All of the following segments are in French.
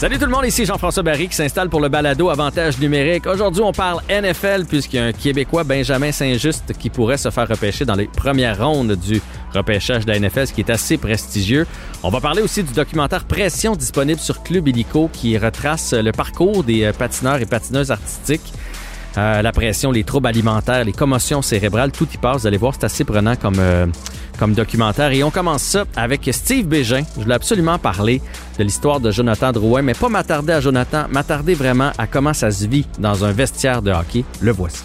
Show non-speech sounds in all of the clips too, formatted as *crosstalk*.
Salut tout le monde, ici Jean-François Barry qui s'installe pour le balado Avantage numérique. Aujourd'hui, on parle NFL puisqu'il y a un Québécois, Benjamin Saint-Just, qui pourrait se faire repêcher dans les premières rondes du repêchage de la NFL, ce qui est assez prestigieux. On va parler aussi du documentaire Pression disponible sur Club Illico qui retrace le parcours des euh, patineurs et patineuses artistiques. Euh, la pression, les troubles alimentaires, les commotions cérébrales, tout y passe. Vous allez voir, c'est assez prenant comme, euh, comme documentaire. Et on commence ça avec Steve Bégin. Je voulais absolument parler de l'histoire de Jonathan Drouin, mais pas m'attarder à Jonathan, m'attarder vraiment à comment ça se vit dans un vestiaire de hockey. Le voici.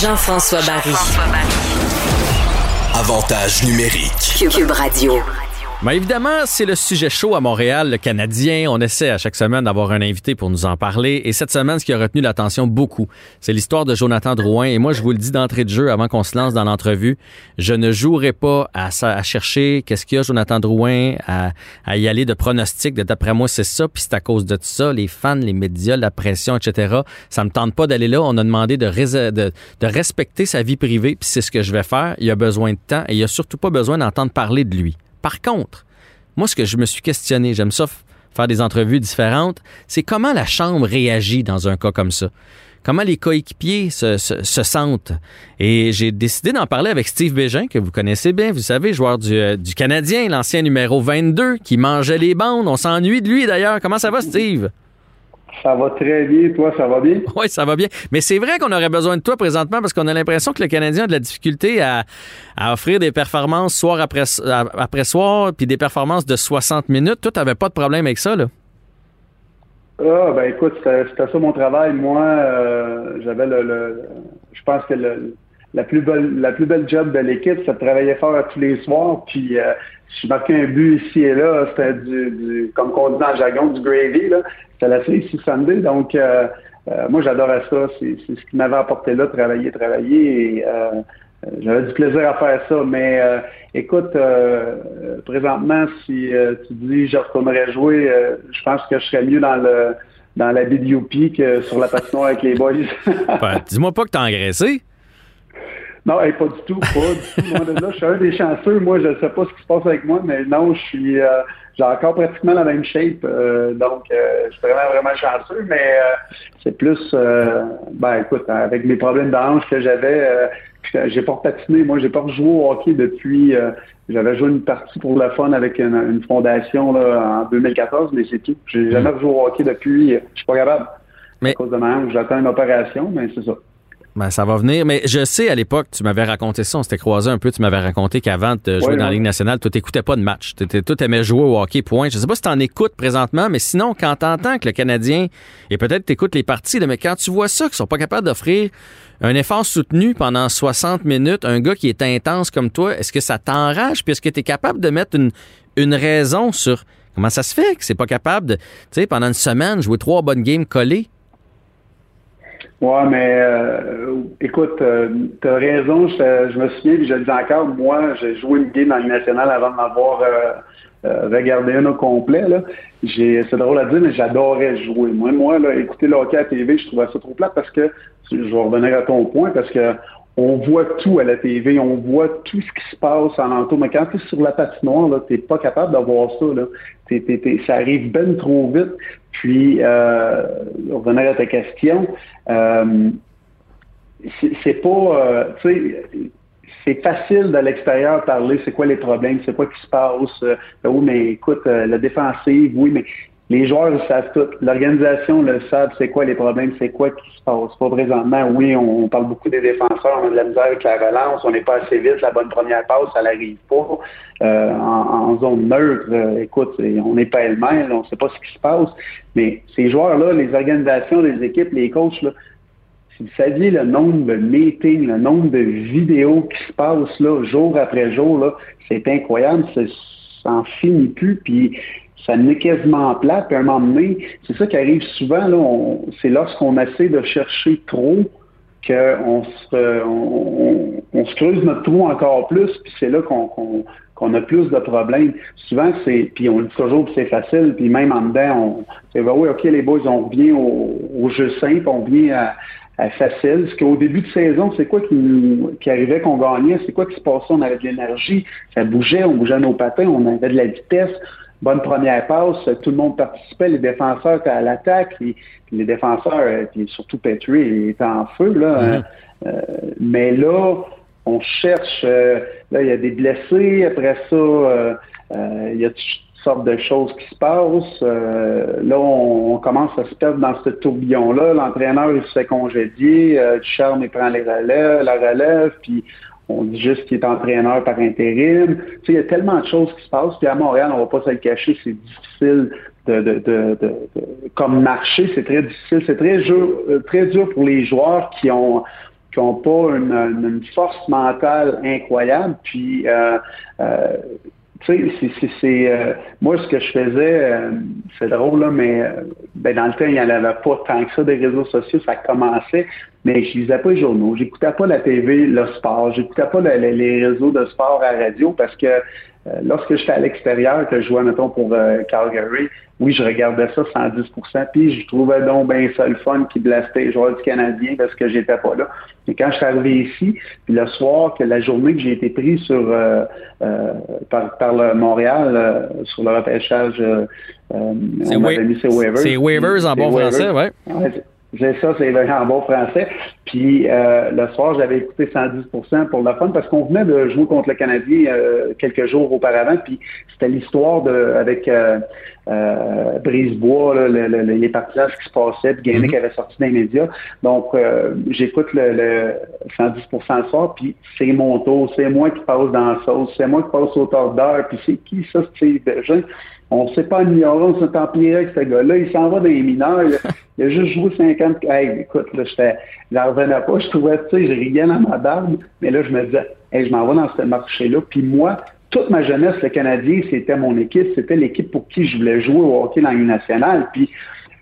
Jean-François Barry. Avantage numérique. Cube Radio. Ben évidemment, c'est le sujet chaud à Montréal, le Canadien. On essaie à chaque semaine d'avoir un invité pour nous en parler. Et cette semaine, ce qui a retenu l'attention beaucoup, c'est l'histoire de Jonathan Drouin. Et moi, je vous le dis d'entrée de jeu avant qu'on se lance dans l'entrevue, je ne jouerai pas à, chercher qu'est-ce qu'il y a, Jonathan Drouin, à, y aller de pronostics, de d'après moi, c'est ça, puis c'est à cause de ça, les fans, les médias, la pression, etc. Ça me tente pas d'aller là. On a demandé de, respecter sa vie privée, puis c'est ce que je vais faire. Il a besoin de temps et il a surtout pas besoin d'entendre parler de lui. Par contre, moi, ce que je me suis questionné, j'aime ça faire des entrevues différentes, c'est comment la Chambre réagit dans un cas comme ça? Comment les coéquipiers se, se, sentent? Et j'ai décidé d'en parler avec Steve Bégin, que vous connaissez bien, vous savez, joueur du, euh, du Canadien, l'ancien numéro 22, qui mangeait les bandes. On s'ennuie de lui d'ailleurs. Comment ça va, Steve? Ça va très bien. Toi, ça va bien? Oui, ça va bien. Mais c'est vrai qu'on aurait besoin de toi présentement parce qu'on a l'impression que le Canadien a de la difficulté à, offrir des performances soir après, après soir, puis des performances de 60 minutes. Toi, tu n'avais pas de problème avec ça, là? Ah, ben écoute, c'était ça mon travail. Moi, euh, j'avais le, Je pense que le, la plus belle la plus belle job de l'équipe, c'est de travailler fort tous les soirs. Puis euh, je marquais un but ici et là, c'était du, du, comme on dit dans le jargon, du gravy. Là. C'était la série Sunday. Donc euh, euh, moi j'adorais ça. C'est, ce qui m'avait apporté là, travailler, travailler. Et j'avais du plaisir à faire ça. Mais écoute, présentement, si tu dis je retournerais jouer, je pense que je serais mieux dans le dans la BDUP que sur la patinoire avec les boys. *laughs* ben, dis-moi pas que t'as engraissé. Non, pas du tout, pas du tout. là, je suis un des chanceux. Moi, je ne sais pas ce qui se passe avec moi, mais non, je suis euh, j'ai encore pratiquement la même shape. Euh, donc, euh, je suis vraiment, vraiment chanceux, mais c'est plus ben écoute, avec les problèmes d'ange que j'avais, j'ai pas patiné. Moi, j'ai pas rejoué au hockey depuis j'avais joué une partie pour le fun avec une, fondation là, en 2014, mais c'est tout. J'ai jamais rejoué au hockey depuis. Je suis pas capable. Mais... À cause de ma j'attends une opération, mais c'est ça. Ben, ça va venir. Mais je sais, à l'époque, tu m'avais raconté ça, on s'était croisé un peu, tu m'avais raconté qu'avant de jouer dans la Ligue nationale, tu n'écoutais pas de match. Tu aimais jouer au hockey, point. Je sais pas si tu en écoutes présentement, mais sinon, quand tu entends que le Canadien, et peut-être tu écoutes les parties, mais quand tu vois ça, qu'ils sont pas capables d'offrir un effort soutenu pendant 60 minutes, un gars qui est intense comme toi, est-ce que ça t'enrage? Puis est-ce que tu es capable de mettre une, une raison sur comment ça se fait que c'est pas capable de, tu sais, pendant une semaine, jouer trois bonnes games collées? Ouais, mais euh, écoute, euh, tu as raison, je, me souviens, puis je le dis encore, moi, j'ai joué une game dans national avant de m'avoir euh, regardé un au complet. C'est drôle à dire, mais j'adorais jouer. Moi, moi, là, écouter le hockey à TV, je trouvais ça trop plat parce que, je vais revenir à ton point, parce que on voit tout à la TV, on voit tout ce qui se passe en entour. Mais quand tu es sur la patinoire, tu n'es pas capable de voir ça. Là. ça arrive bien trop vite. Puis, euh, revenir à ta question, euh, c'est pas, euh, tu sais, c'est facile de l'extérieur parler, c'est quoi les problèmes, c'est quoi qui se passe. Euh, oui, mais écoute, la défensive, oui, mais les joueurs le savent tout. L'organisation le savent, c'est quoi les problèmes, c'est quoi qui se passe? Pas présentement, oui, on, parle beaucoup des défenseurs, on a de la misère avec la relance, on n'est pas assez vite, la bonne première passe, ça n'arrive pas. Euh, en, zone neutre, euh, écoute, on n'est pas elle-même, on ne sait pas ce qui se passe. Mais ces joueurs-là, les organisations, les équipes, les coachs, là, si vous saviez le nombre de meetings, le nombre de vidéos qui se passent là, jour après jour, c'est incroyable, ça n'en finit plus. Puis ça n'est quasiment plat. Puis à un moment donné, c'est ça qui arrive souvent, là, c'est lorsqu'on essaie de chercher trop qu'on se, on, se creuse notre trou encore plus, puis c'est là qu'on qu'on a plus de problèmes. Souvent, c'est, puis on dit toujours que c'est facile, puis même en dedans, on c'est ben oui, OK, les boys, on revient au, jeu simple, on revient à, facile. Parce qu'au début de saison, c'est quoi qui, qui arrivait qu'on gagnait? C'est quoi qui se passait? On avait de l'énergie, ça bougeait, on bougeait nos patins, on avait de la vitesse bonne première passe, tout le monde participait, les défenseurs étaient à l'attaque, les, les défenseurs, puis surtout Petrie, étaient en feu. Là, mm-hmm. euh, mais là, on cherche, euh, là, il y a des blessés, après ça, euh, il y a toutes sortes de choses qui se passent. là, on, commence à se perdre dans ce tourbillon-là. L'entraîneur, il se fait congédier, Ducharme, il prend les relèves, la relève, puis on dit juste qu'il est entraîneur par intérim. Tu sais, il y a tellement de choses qui se passent. Puis à Montréal, on va pas se le cacher, c'est difficile de, de, de, comme marché, c'est très difficile. C'est très euh, très dur pour les joueurs qui ont qui n'ont pas une, force mentale incroyable. Puis euh, euh, tu sais, c'est, moi, ce que je faisais, c'est drôle, là, mais ben, dans le temps, il n'y en avait pas tant que ça des réseaux sociaux, ça commençait, mais je lisais pas les journaux, j'écoutais pas la TV, le sport, j'écoutais pas les réseaux de sport à la radio parce que lorsque j'étais à l'extérieur, que je jouais, mettons, pour Calgary, oui, je regardais ça 110% puis je trouvais donc bien ça le fun qui blastait les joueurs du Canadien parce que j'étais pas là. Mais quand je suis arrivé ici, puis le soir, que la journée que j'ai été pris sur euh, euh, par, par le Montréal euh, sur le repêchage, c'est waivers. C'est waivers en bon français, ouais. J'ai ça, c'est en bon français. Puis euh, le soir, j'avais écouté 110% pour le fun parce qu'on venait de jouer contre le Canadien euh, quelques jours auparavant. Puis c'était l'histoire de avec euh, euh Brisebois, les partages qui se passaient, puis Gagné qui mm-hmm. avait sorti dans les médias. Donc j'écoute le, le, 110 le soir, puis c'est mon tour, c'est moi qui passe dans la sauce, c'est moi qui passe au d'heure, puis c'est qui ça, Steve? Bergin? On ne sait pas ignorer, on s'est empiré avec ce gars-là. Il s'en va dans les mineurs. Il, a *laughs* juste joué 50. Hey, écoute, là, j'en revenais pas. Je trouvais, tu sais, je riais dans ma barbe. Mais là, je me disais, hey, je m'en vais dans ce marché-là. Puis moi, toute ma jeunesse, le Canadien, c'était mon équipe. C'était l'équipe pour qui je voulais jouer au hockey dans l'Union nationale. Puis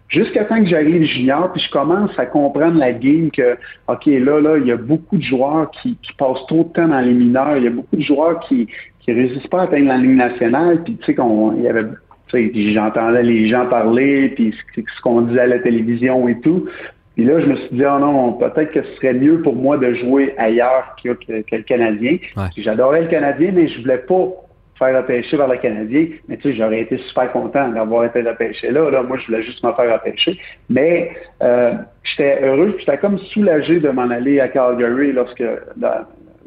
jusqu'à temps que j'arrive junior, puis je commence à comprendre la game que, OK, là, là, il y a beaucoup de joueurs qui, qui passent trop de temps dans les mineurs. Il y a beaucoup de joueurs qui, qui réussissent pas à atteindre la ligne nationale. Puis tu sais qu'on il y avait j'entendais les gens parler, puis ce qu'on disait à la télévision et tout. Puis là, je me suis dit, oh non, peut-être que ce serait mieux pour moi de jouer ailleurs que, que, le Canadien. J'adorais le Canadien, mais je voulais pas faire repêcher vers le Canadien. Mais tu sais, j'aurais été super content d'avoir été repêché là. là. Moi, je voulais juste me faire repêcher. Mais euh, j'étais heureux, j'étais comme soulagé de m'en aller à Calgary lorsque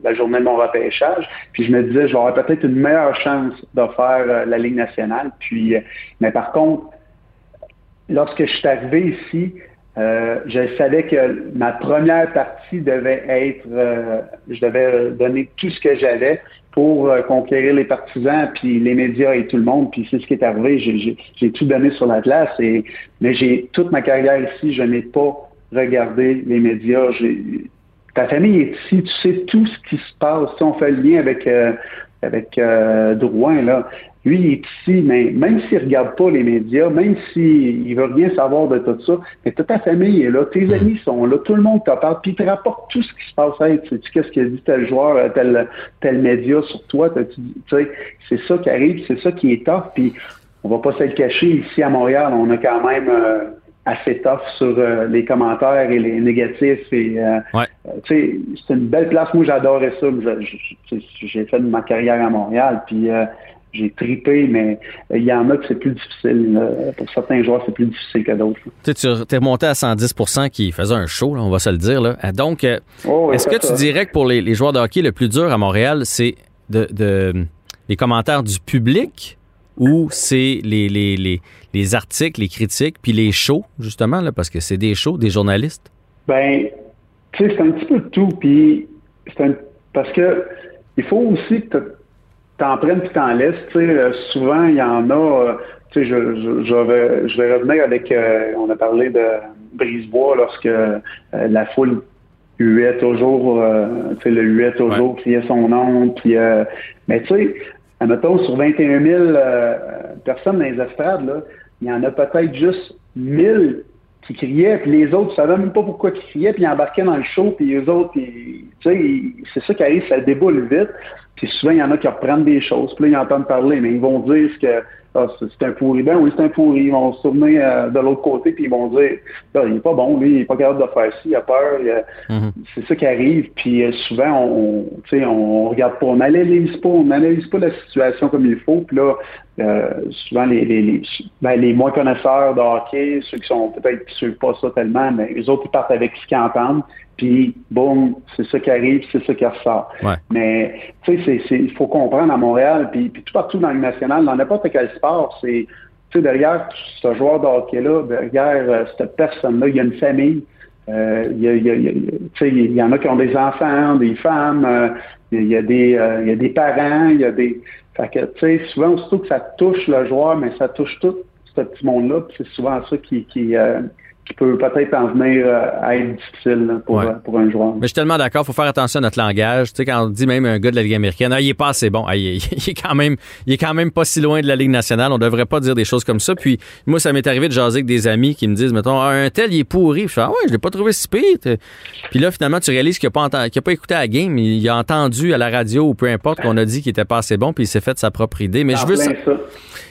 la journée de mon repêchage. Puis je me disais, j'aurais peut-être une meilleure chance de faire euh, la Ligue nationale. Puis, euh, mais par contre, lorsque je suis arrivé ici, euh, je savais que ma première partie devait être, je devais donner tout ce que j'avais pour conquérir les partisans, puis les médias et tout le monde. Puis c'est ce qui est arrivé. J'ai tout donné sur la glace. Et, mais j'ai toute ma carrière ici, je n'ai pas regardé les médias. Ta famille est ici, tu sais tout ce qui se passe. Si on fait le lien avec, euh, avec euh, Drouin, là, lui, il est ici, mais même s'il ne regarde pas les médias, même s'il ne veut rien savoir de tout ça, mais toute ta famille est là, tes mm. amis sont là, tout le monde te parle, puis il te rapporte tout ce qui se passe. Hey, tu sais qu'est-ce qu'il a dit tel joueur, euh, tel, tel média sur toi, tu sais, c'est ça qui arrive, c'est ça qui est tough, puis on va pas se le cacher, ici à Montréal, on a quand même assez tough sur euh, les commentaires et les négatifs. Et, euh, euh, c'est une belle place. Moi, j'adorais ça. J'ai fait ma carrière à Montréal, puis j'ai tripé, mais il y en a que c'est plus difficile. pour certains joueurs, c'est plus difficile que d'autres. Tu es remonté à 110% qui faisait un show, on va se le dire. Là. Donc, oh, est-ce que tu dirais que pour les, joueurs de hockey, le plus dur à Montréal, c'est de, de, les commentaires du public ou c'est les, les, les, les, articles, les critiques, puis les shows, justement, là, parce que c'est des shows, des journalistes? Ben, tu sais, c'est un petit peu de tout. Puis, un, parce que il faut aussi que tu en prennes puis t'en laisses. Tu sais, euh, souvent, il y en a. Euh, tu sais, je, je, vais, je vais revenir avec. Euh, on a parlé de Brisebois lorsque la foule huait toujours, tu sais, le huait toujours, criait son nom. Puis, mais tu sais, admettons, sur 21 000 euh, personnes dans les estrades, là, il y en a peut-être juste 1000 qui criaient, puis les autres ne savaient même pas pourquoi ils criaient, puis ils embarquaient dans le show, puis les autres, c'est ça qui arrive, ça déboule vite. Souvent, il y en a qui reprennent des choses, puis là, ils entendent parler, mais ils vont dire que ah, c'est un pourri. Ben oui, c'est un pourri. Ils vont se tourner euh, de l'autre côté, puis ils vont dire ah, il est pas bon, lui, il est pas capable de faire ci, il a peur. Mhm. C'est ça qui arrive. Puis euh, souvent, on, on, on regarde pas, on n'analyse pas, on n'analyse pas la situation comme il faut. Puis là, euh, souvent les, les, les, ben, les, moins connaisseurs de hockey, ceux qui sont peut-être qui suivent pas ça tellement, mais les autres ils partent avec ce qu'ils entendent, puis boum, c'est ça qui arrive, c'est ça qui ressort. Mais tu sais, il faut comprendre à Montréal, puis, puis tout partout dans le national, dans n'importe quel sport, c'est tu sais, derrière ce joueur de hockey-là, derrière euh, cette personne-là, il y a une famille. Euh, il, y a, il, y a, il y en a qui ont des enfants, des femmes, euh, il, y a des, euh, il y a des parents, il y a des. Fait que, tu sais, souvent, surtout que ça touche le joueur, mais ça touche tout ce petit monde-là. C'est souvent ça qui, qui, euh, qui peut peut-être en venir euh, à être difficile pour, euh, pour, un joueur. Mais je suis tellement d'accord, il faut faire attention à notre langage. Tu sais, quand on dit même un gars de la Ligue américaine, ah, il est pas assez bon, ah, *laughs* il, est, quand même, il est quand même pas si loin de la Ligue nationale. On devrait pas dire des choses comme ça. Puis moi, ça m'est arrivé de jaser avec des amis qui me disent, mettons, ah, un tel, il est pourri. Je fais, ah ouais, je l'ai pas trouvé si pire. Puis là, finalement, tu réalises qu'il n'a pas, a pas écouté la game, il a entendu à la radio ou peu importe qu'on a dit qu'il était pas assez bon, puis il s'est fait sa propre idée. Mais je veux ça.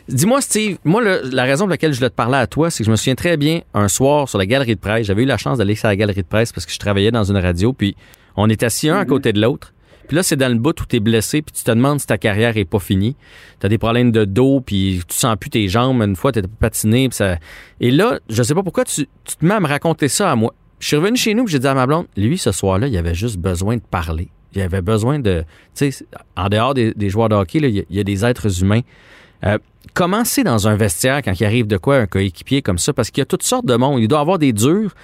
Dis-moi, Steve, moi, la raison pour laquelle je voulais te parler à toi, c'est que je me souviens très bien un soir sur la galerie de presse. J'avais eu la chance d'aller sur la galerie de presse parce que je travaillais dans une radio, puis on était assis un à mhm. côté de l'autre. Puis là, c'est dans le bout où tu es blessé, puis tu te demandes si ta carrière est pas finie. Tu as des problèmes de dos, puis tu sens plus tes jambes. Une fois, tu patiné. Puis ça... Et là, je sais pas pourquoi tu, te mets à me raconter ça à moi. Je suis revenu chez nous, puis j'ai dit à ma blonde, lui, ce soir-là, il avait juste besoin de parler. Il avait besoin de. Tu sais, en dehors des, joueurs de hockey, il y, a des êtres humains. Euh, comment c'est dans un vestiaire quand il arrive de quoi un coéquipier comme ça? Parce qu'il y a toutes sortes de monde. Il doit avoir des durs,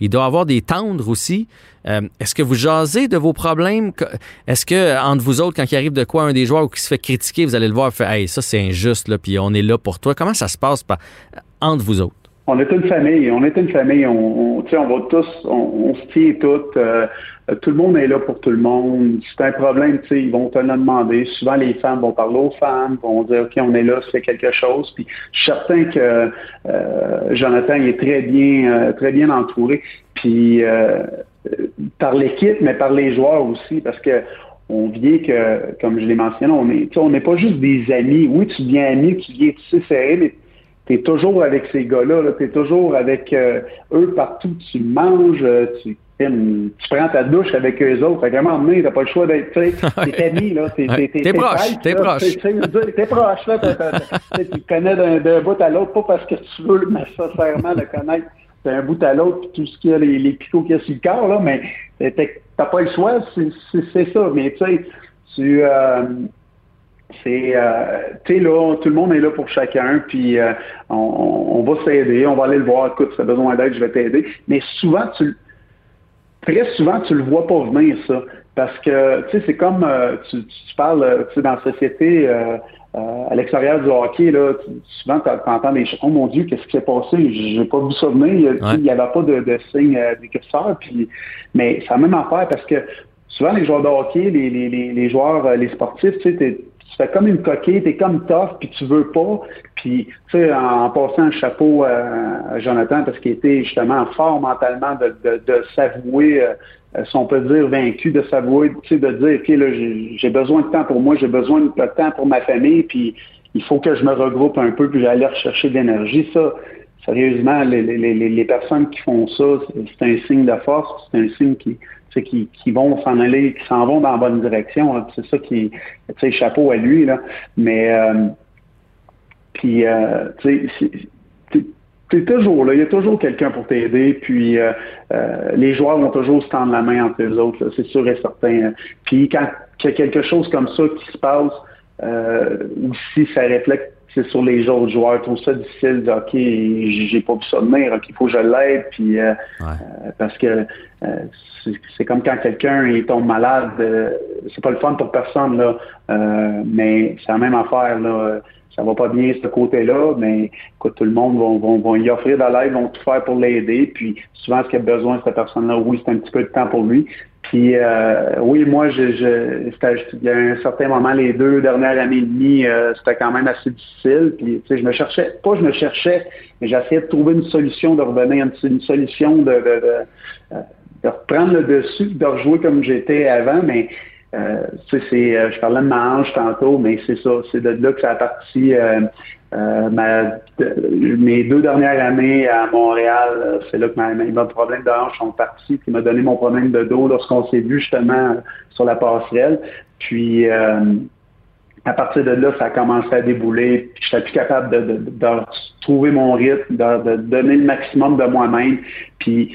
il doit avoir des tendres aussi. Euh, est-ce que vous jasez de vos problèmes? Est-ce que entre vous autres, quand il arrive de quoi un des joueurs ou qui se fait critiquer, vous allez le voir et faire Hey, ça c'est injuste, là, puis on est là pour toi. Comment ça se passe entre vous autres? On est une famille, on est une famille, on, on, va tous, on, se tient toutes. Euh, euh, tout le monde est là pour tout le monde. Si c'est un problème, ils vont te le demander. Souvent, les femmes vont parler aux femmes, vont dire OK, on est là, c'est quelque chose. Puis je suis certain que euh, Jonathan est très bien, euh, très bien entouré. Puis par l'équipe, mais par les joueurs aussi, parce que on vient que, comme je l'ai mentionné, on est, on n'est pas juste des amis. Oui, tu deviens ami, tu viens tu sais serré, mais tu es toujours avec ces gars-là, -là, tu es toujours avec eux partout. Tu manges, tu tu prends ta douche avec eux autres. Fait moment donné, t'as pas le choix d'être, tu sais, *laughs* t'es ami, là. T'es, t'es, proche, t'es proche. T'es proche, là. tu connais d'un, bout à l'autre, pas parce que tu veux nécessairement le connaître d'un bout à l'autre, puis tout ce qu'il y a, les, les picots qu'il y a sur le corps, là, mais t'as pas le choix, c'est, ça. Mais tu sais, tu... Euh, c'est euh, tu sais là tout le monde est là pour chacun puis euh, on, on, va s'aider on va aller le voir écoute si tu as besoin d'aide je vais t'aider mais souvent tu très souvent, tu le vois pas venir, ça. Parce que, tu sais, c'est comme, euh, tu, tu, parles, euh, tu sais, dans la société, euh, à l'extérieur du hockey, là, souvent, tu entends des choses. Oh mon Dieu, qu'est-ce qui s'est passé? J'ai pas vu ça venir. Il n'y avait pas de, de signe d'écurseur. Puis, mais c'est la même affaire parce que souvent, les joueurs de hockey, les, les, les joueurs, les sportifs, tu sais, tu fais comme une coquille, t'es comme tough, puis tu veux pas. Puis, tu sais, en, passant un chapeau à, Jonathan, parce qu'il était justement fort mentalement de, de, de s'avouer, euh, si on peut dire vaincu, de s'avouer, tu sais, de dire, OK, là, j'ai besoin de temps pour moi, j'ai besoin de temps pour ma famille, puis il faut que je me regroupe un peu, puis j'allais rechercher de l'énergie. Ça, sérieusement, les, les, les, personnes qui font ça, c'est un signe de force, c'est un signe qui, qui, vont s'en aller, qui s'en vont dans la bonne direction. Hein. C'est ça qui, tu sais, chapeau à lui là. Mais euh, puis, euh, tu sais, toujours là, il y a toujours quelqu'un pour t'aider, puis euh, les joueurs vont toujours se tendre la main entre eux autres, c'est sûr et certain. Puis quand il y a quelque chose comme ça qui se passe, aussi ça reflète c'est sur les autres joueurs. Je trouve ça difficile de OK, j'ai pas pu ça venir, OK, il faut que je l'aide, puis euh, euh, parce que euh, c'est comme quand quelqu'un tombe malade, c'est pas le fun pour personne, là. mais c'est la même affaire, là. Ça va pas bien ce côté-là, mais écoute, tout le monde va, va, y offrir de l'aide, vont tout faire pour l'aider. Puis souvent, ce qu'il a besoin, cette personne-là, oui, c'est un petit peu de temps pour lui. Puis euh, oui, moi, je, je, il y a un certain moment, les deux dernières années et demie, euh, c'était quand même assez difficile. Puis tu sais, je me cherchais, pas je me cherchais, mais j'essayais de trouver une solution, de revenir, une, une solution de, de, de, euh, de, reprendre le dessus, de rejouer comme j'étais avant. Mais tu sais, je parlais de ma hanche tantôt, mais c'est ça, c'est de là que ça a parti mes deux dernières années à Montréal, c'est là que mes problèmes de hanche sont partis, qui m'a donné mon problème de dos lorsqu'on s'est vu justement sur la passerelle. Puis à partir de là, ça a commencé à débouler. Je n'étais plus capable de, trouver mon rythme, de, donner le maximum de moi-même. Puis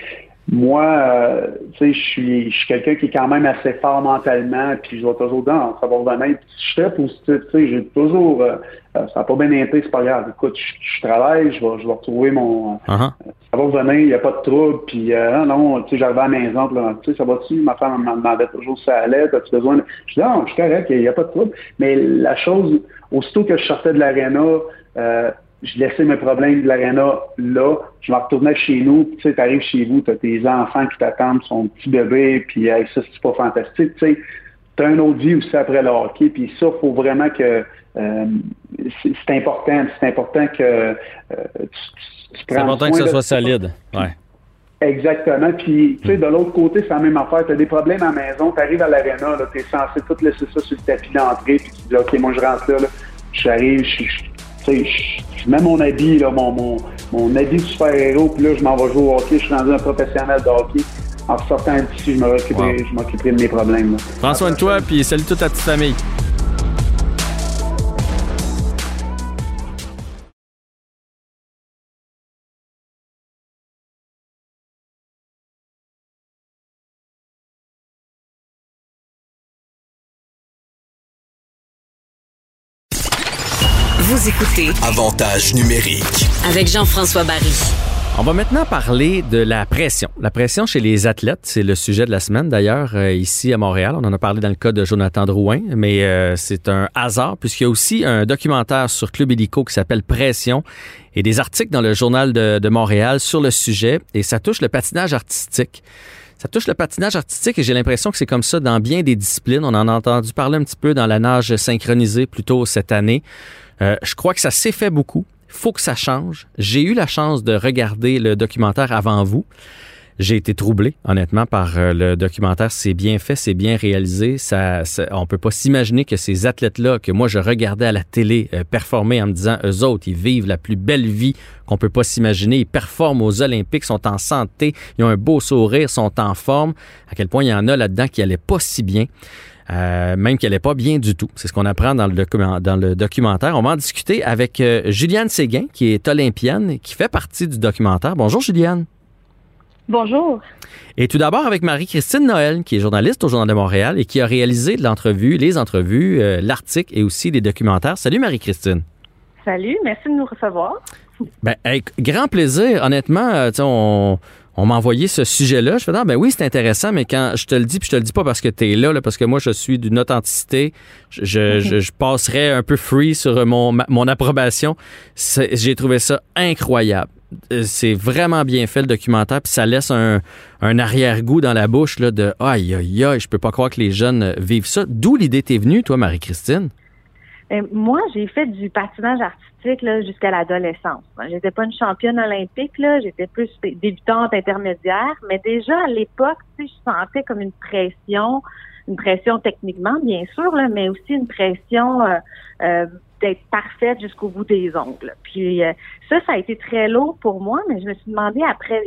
moi, euh, tu sais, je suis, je suis quelqu'un qui est quand même assez fort mentalement, puis je vais toujours dans, ça va venir. Je suis très positif, tu sais, j'ai toujours, euh, euh, ça n'a pas bien été, c'est pas grave. Écoute, je, travaille, je vais, je vais retrouver mon, uh-huh. ça va venir, il n'y a pas de trouble, puis non, non, tu sais, j'arrive à la maison, tu sais, ça va-tu, ma femme me demandait toujours si ça allait, as-tu besoin de... Je dis, non, je suis correct, il n'y a, pas de trouble. Mais la chose, aussitôt que je sortais de l'aréna, je laissais mes problèmes de l'aréna là, je me retournais chez nous, tu sais, t'arrives chez vous, t'as tes enfants qui t'attendent, son petit bébé, puis avec ça, c'est pas fantastique, tu sais, t'as un autre vie aussi après le hockey, puis ça, faut vraiment que, euh, c'est important, c'est important que euh, tu, tu C'est important que ça soit solide, ouais. Exactement. Puis, tu sais, de l'autre côté, c'est la même affaire. Tu as des problèmes à la maison, tu arrives à l'aréna, tu es censé tout laisser ça sur le tapis d'entrée, puis tu dis, OK, moi, je rentre là, là. j'arrive, je, je, je mets mon habit, là, mon, mon, mon habit de super-héros, puis là, je m'en vais jouer au hockey. Je suis rendu un professionnel de hockey. En sortant d'ici, je m'occuperai de mes problèmes. Prends soin de toi, puis salut toute ta petite famille. Écoutez Avantage numérique avec Jean-François Barry. On va maintenant parler de la pression. La pression chez les athlètes, c'est le sujet de la semaine d'ailleurs euh, ici à Montréal. On en a parlé dans le cas de Jonathan Drouin, mais euh, c'est un hasard puisqu'il y a aussi un documentaire sur Club Illico qui s'appelle Pression et des articles dans le journal de, de Montréal sur le sujet et ça touche le patinage artistique. Ça touche le patinage artistique et j'ai l'impression que c'est comme ça dans bien des disciplines. On en a entendu parler un petit peu dans la nage synchronisée plus tôt cette année. Euh, je crois que ça s'est fait beaucoup. Faut que ça change. J'ai eu la chance de regarder le documentaire avant vous. J'ai été troublé, honnêtement, par euh, le documentaire. C'est bien fait, c'est bien réalisé. Ça, ça on peut pas s'imaginer que ces athlètes-là, que moi je regardais à la télé euh, performer en me disant, eux autres, ils vivent la plus belle vie qu'on peut pas s'imaginer. Ils performent aux Olympiques, sont en santé, ils ont un beau sourire, sont en forme. À quel point il y en a là-dedans qui allaient pas si bien. Euh, même qu'elle n'est pas bien du tout. C'est ce qu'on apprend dans le, dans le documentaire. On va en discuter avec euh, Juliane Séguin, qui est olympienne, qui fait partie du documentaire. Bonjour, Juliane. Bonjour. Et tout d'abord avec Marie-Christine Noël, qui est journaliste au Journal de Montréal et qui a réalisé l'entrevue, les entrevues, euh, l'article et aussi des documentaires. Salut Marie-Christine. Salut, merci de nous recevoir. Ben, avec grand plaisir. Honnêtement, on, on m'a envoyé ce sujet-là. Je fais, ah, ben oui, c'est intéressant, mais quand je te le dis, puis je te le dis pas parce que tu es là, parce que moi, je suis d'une authenticité, je, je, passerais un peu free sur mon, mon approbation. J'ai trouvé ça incroyable. Euh, c'est vraiment bien fait le documentaire, puis ça laisse un, un arrière-goût dans la bouche là, de aïe, aïe, aïe, je peux pas croire que les jeunes vivent ça. D'où l'idée t'est venue, toi, Marie-Christine? Euh, moi, j'ai fait du patinage artistique jusqu'à l'adolescence. J'étais pas une championne olympique, là, j'étais plus débutante intermédiaire, mais déjà à l'époque, je sentais comme une pression, une pression techniquement, bien sûr, là, mais aussi une pression euh, euh, d'être parfaite jusqu'au bout des ongles. Puis ça, ça a été très lourd pour moi, mais je me suis demandé après,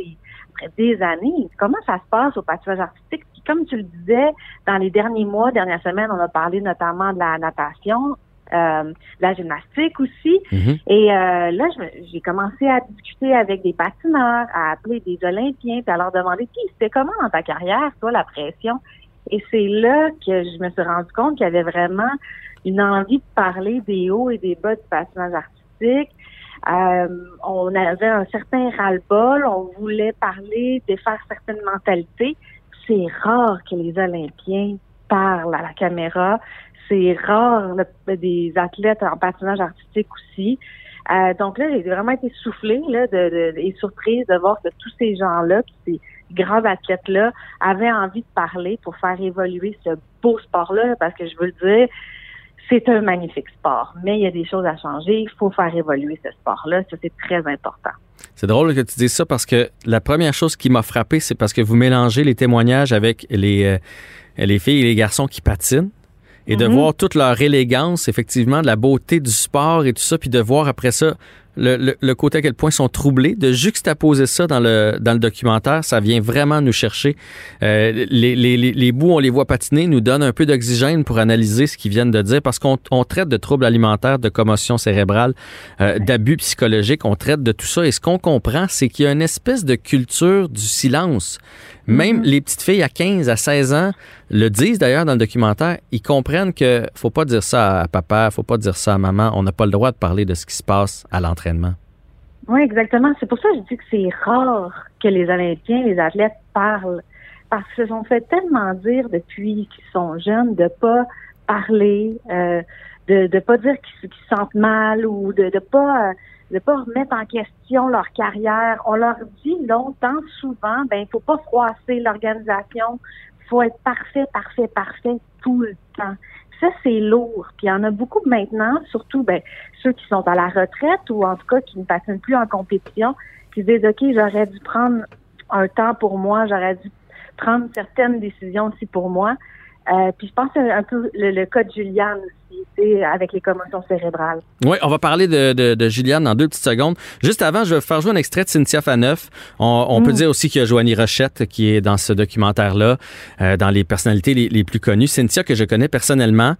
après des années, comment ça se passe au patinage artistique? Comme tu le disais, dans les derniers mois, dernières semaines, on a parlé notamment de la natation euh, la gymnastique aussi. Mhm. Et euh, là, j'ai commencé à discuter avec des patineurs, à appeler des Olympiens, puis à leur demander, qui c'était comment dans ta carrière, toi, la pression? Et c'est là que je me suis rendu compte qu'il y avait vraiment une envie de parler des hauts et des bas du patinage artistique. Euh, on avait un certain ras-le-bol, on voulait parler, défaire certaines mentalités. C'est rare que les Olympiens parlent à la caméra c'est rare des athlètes en patinage artistique aussi. Euh, donc là, j'ai vraiment été soufflée et surprise de voir que tous ces gens-là, ces grands athlètes-là, avaient envie de parler pour faire évoluer ce beau sport-là, parce que je veux le dire, c'est un magnifique sport, mais il y a des choses à changer. Il faut faire évoluer ce sport-là. Ça, c'est très important. C'est drôle que tu dises ça parce que la première chose qui m'a frappé, c'est parce que vous mélangez les témoignages avec les, euh, les filles et les garçons qui patinent et de Mhm. voir toute leur élégance, effectivement, de la beauté du sport et tout ça, puis de voir après ça le, le- le côté à quel point ils sont troublés, de juxtaposer ça dans le, dans le documentaire, ça vient vraiment nous chercher. Euh, les, les, les, les bouts, on les voit patiner, nous donnent un peu d'oxygène pour analyser ce qu'ils viennent de dire, parce qu'on on traite de troubles alimentaires, de commotion cérébrale, euh, d'abus psychologiques, on traite de tout ça, et ce qu'on comprend, c'est qu'il y a une espèce de culture du silence. Même les petites filles à 15, à 16 ans le disent d'ailleurs dans le documentaire, ils comprennent que faut pas dire ça à papa, faut pas dire ça à maman, on n'a pas le droit de parler de ce qui se passe à l'entraînement. Oui, exactement. C'est pour ça que je dis que c'est rare que les Olympiens, les athlètes parlent. Parce qu'ils se sont fait tellement dire depuis qu'ils sont jeunes de pas parler, euh, de ne pas dire qu'ils qu'ils se sentent mal ou de ne pas euh, de pas remettre en question leur carrière. On leur dit longtemps, souvent, ben il faut pas froisser l'organisation, faut être parfait, parfait, parfait tout le temps. Ça, c'est lourd. Puis il y en a beaucoup maintenant, surtout ben, ceux qui sont à la retraite ou en tout cas qui ne patinent plus en compétition, qui se disent, OK, j'aurais dû prendre un temps pour moi, j'aurais dû prendre certaines décisions aussi pour moi. Euh, puis je pense un peu le, le cas de Juliane avec les commotions cérébrales. Oui, on va parler de, de, de Gilliane dans deux petites secondes. Juste avant, je vais faire jouer un extrait de Cynthia Faneuf. On, on peut dire aussi qu'il y a Joanie Rochette qui est dans ce documentaire-là, euh, dans les personnalités les, les plus connues. Cynthia, que je connais personnellement,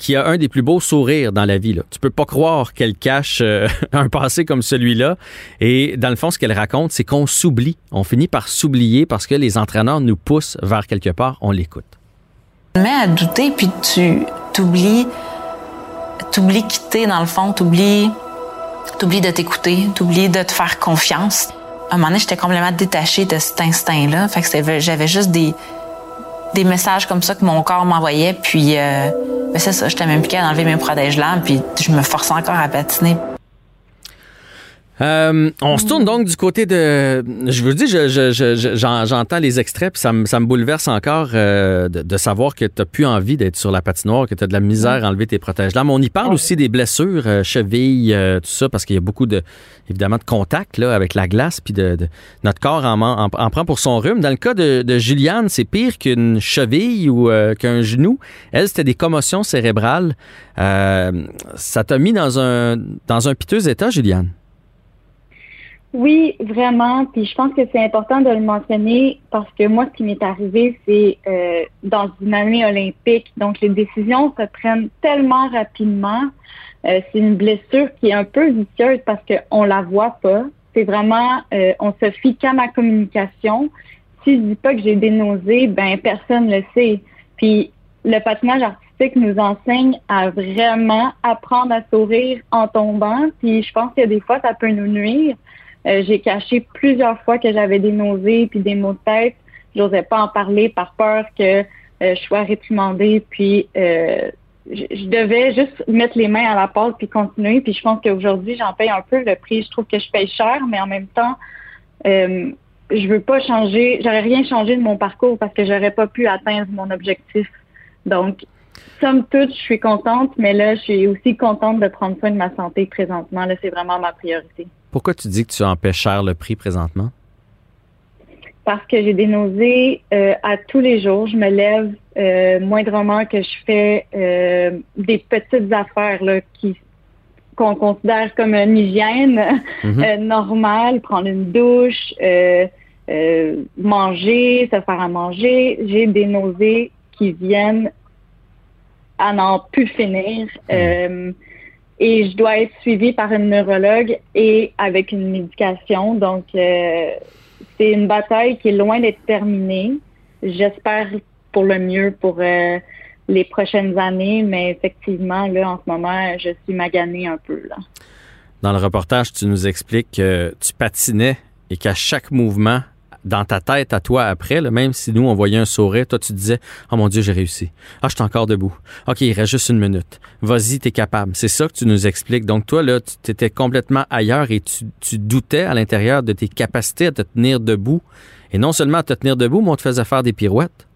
qui a un des plus beaux sourires dans la vie. Là. Tu peux pas croire qu'elle cache euh, *laughs* un passé comme celui-là. Et dans le fond, ce qu'elle raconte, c'est qu'on s'oublie. On finit par s'oublier parce que les entraîneurs nous poussent vers quelque part. On l'écoute. te mets à douter, puis tu t'oublies, t'oublies quitter dans le fond, t'oublies, t'oublies de t'écouter, t'oublies de te faire confiance. À un moment donné, j'étais complètement détachée de cet instinct-là. Fait que j'avais juste des, des messages comme ça que mon corps m'envoyait, puis euh, ben c'est ça, j'étais même plus qu'à enlever mes protège-lames, puis je me forçais encore à patiner. Euh, on se tourne donc du côté de. Je vous dis, je- je- je- j'entends les extraits, puis ça me, bouleverse encore euh, de, savoir que tu plus envie d'être sur la patinoire, que tu de la misère à enlever tes protèges-lames. On y parle aussi des blessures, euh, euh, tout ça, parce qu'il y a beaucoup de, évidemment, de contact là, avec la glace, puis de, notre corps en prend pour son rhume. Dans le cas de, de Juliane, c'est pire qu'une cheville ou euh, qu'un genou. Elle, c'était des commotions cérébrales. Euh, ça t'a mis dans un, dans un piteux état, Juliane? Oui, vraiment. Puis je pense que c'est important de le mentionner parce que moi, ce qui m'est arrivé, c'est euh, dans une année olympique. Donc, les décisions se prennent tellement rapidement. Euh, c'est une blessure qui est un peu vicieuse parce qu'on la voit pas. C'est vraiment, euh, on se fie qu'à ma communication. Si je dis pas que j'ai des nausées, ben personne le sait. Puis le patinage artistique nous enseigne à vraiment apprendre à sourire en tombant. Puis je pense que des fois, ça peut nous nuire. Euh, j'ai caché plusieurs fois que j'avais des nausées puis des maux de tête. J'osais pas en parler par peur que euh, je sois réprimandée. Puis euh, je, devais juste mettre les mains à la pâte puis continuer. Puis je pense qu'aujourd'hui, j'en paye un peu le prix. Je trouve que je paye cher, mais en même temps, euh, je veux pas changer. J'aurais rien changé de mon parcours parce que j'aurais pas pu atteindre mon objectif. Donc, somme toute, je suis contente, mais là, je suis aussi contente de prendre soin de ma santé présentement. Là, c'est vraiment ma priorité. Pourquoi tu dis que tu empêches cher le prix présentement? Parce que j'ai des nausées euh, à tous les jours. Je me lève euh, moindrement que je fais euh, des petites affaires là, qui qu'on considère comme une hygiène *laughs* Mhm. euh, normale, prendre une douche, manger, se faire à manger. J'ai des nausées qui viennent à n'en plus finir. Euh, et je dois être suivie par une neurologue et avec une médication. Donc, euh, c'est une bataille qui est loin d'être terminée. J'espère pour le mieux pour euh, les prochaines années, mais effectivement, là, en ce moment, je suis maganée un peu. Là. Dans le reportage, tu nous expliques que tu patinais et qu'à chaque mouvement, dans ta tête à toi après, même si nous, on voyait un sourire, toi, tu disais Oh mon Dieu, j'ai réussi. Ah, je suis encore debout. OK, il reste juste une minute. Vas-y, t'es capable. C'est ça que tu nous expliques. Donc, toi, là, tu étais complètement ailleurs et tu, tu doutais à l'intérieur de tes capacités à te tenir debout. Et non seulement à te tenir debout, mais on te faisait faire des pirouettes.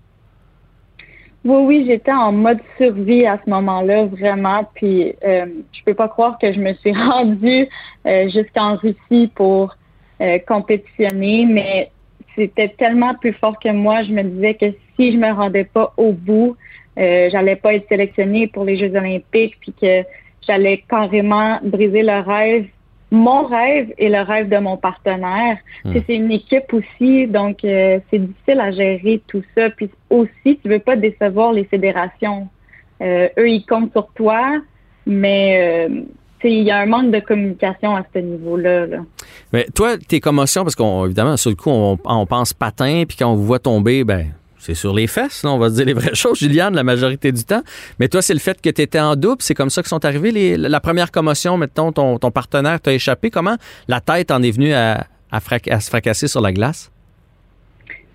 Oui, oui, j'étais en mode survie à ce moment-là, vraiment. Puis, euh, je peux pas croire que je me suis *laughs* rendue euh, jusqu'en Russie pour compétitionner, mais c'était tellement plus fort que moi. Je me disais que si je me rendais pas au bout, euh, j'allais pas être sélectionnée pour les Jeux olympiques, puis que j'allais carrément briser le rêve, mon rêve et le rêve de mon partenaire. Hmm. C'est une équipe aussi, donc euh, c'est difficile à gérer tout ça. Puis aussi, tu veux pas décevoir les fédérations. Euh, eux, ils comptent sur toi, mais euh, il y a un manque de communication à ce niveau-là. Mais toi, tes commotions, parce qu'évidemment, sur le coup, on, pense patin, puis quand on vous voit tomber, ben c'est sur les fesses, on va se dire les vraies *laughs* choses, Juliane, la majorité du temps. Mais toi, c'est le fait que tu étais en double, c'est comme ça que sont arrivés les, la première commotion, mettons, ton, partenaire t'a échappé. Comment la tête en est venue à, se fracasser sur la glace?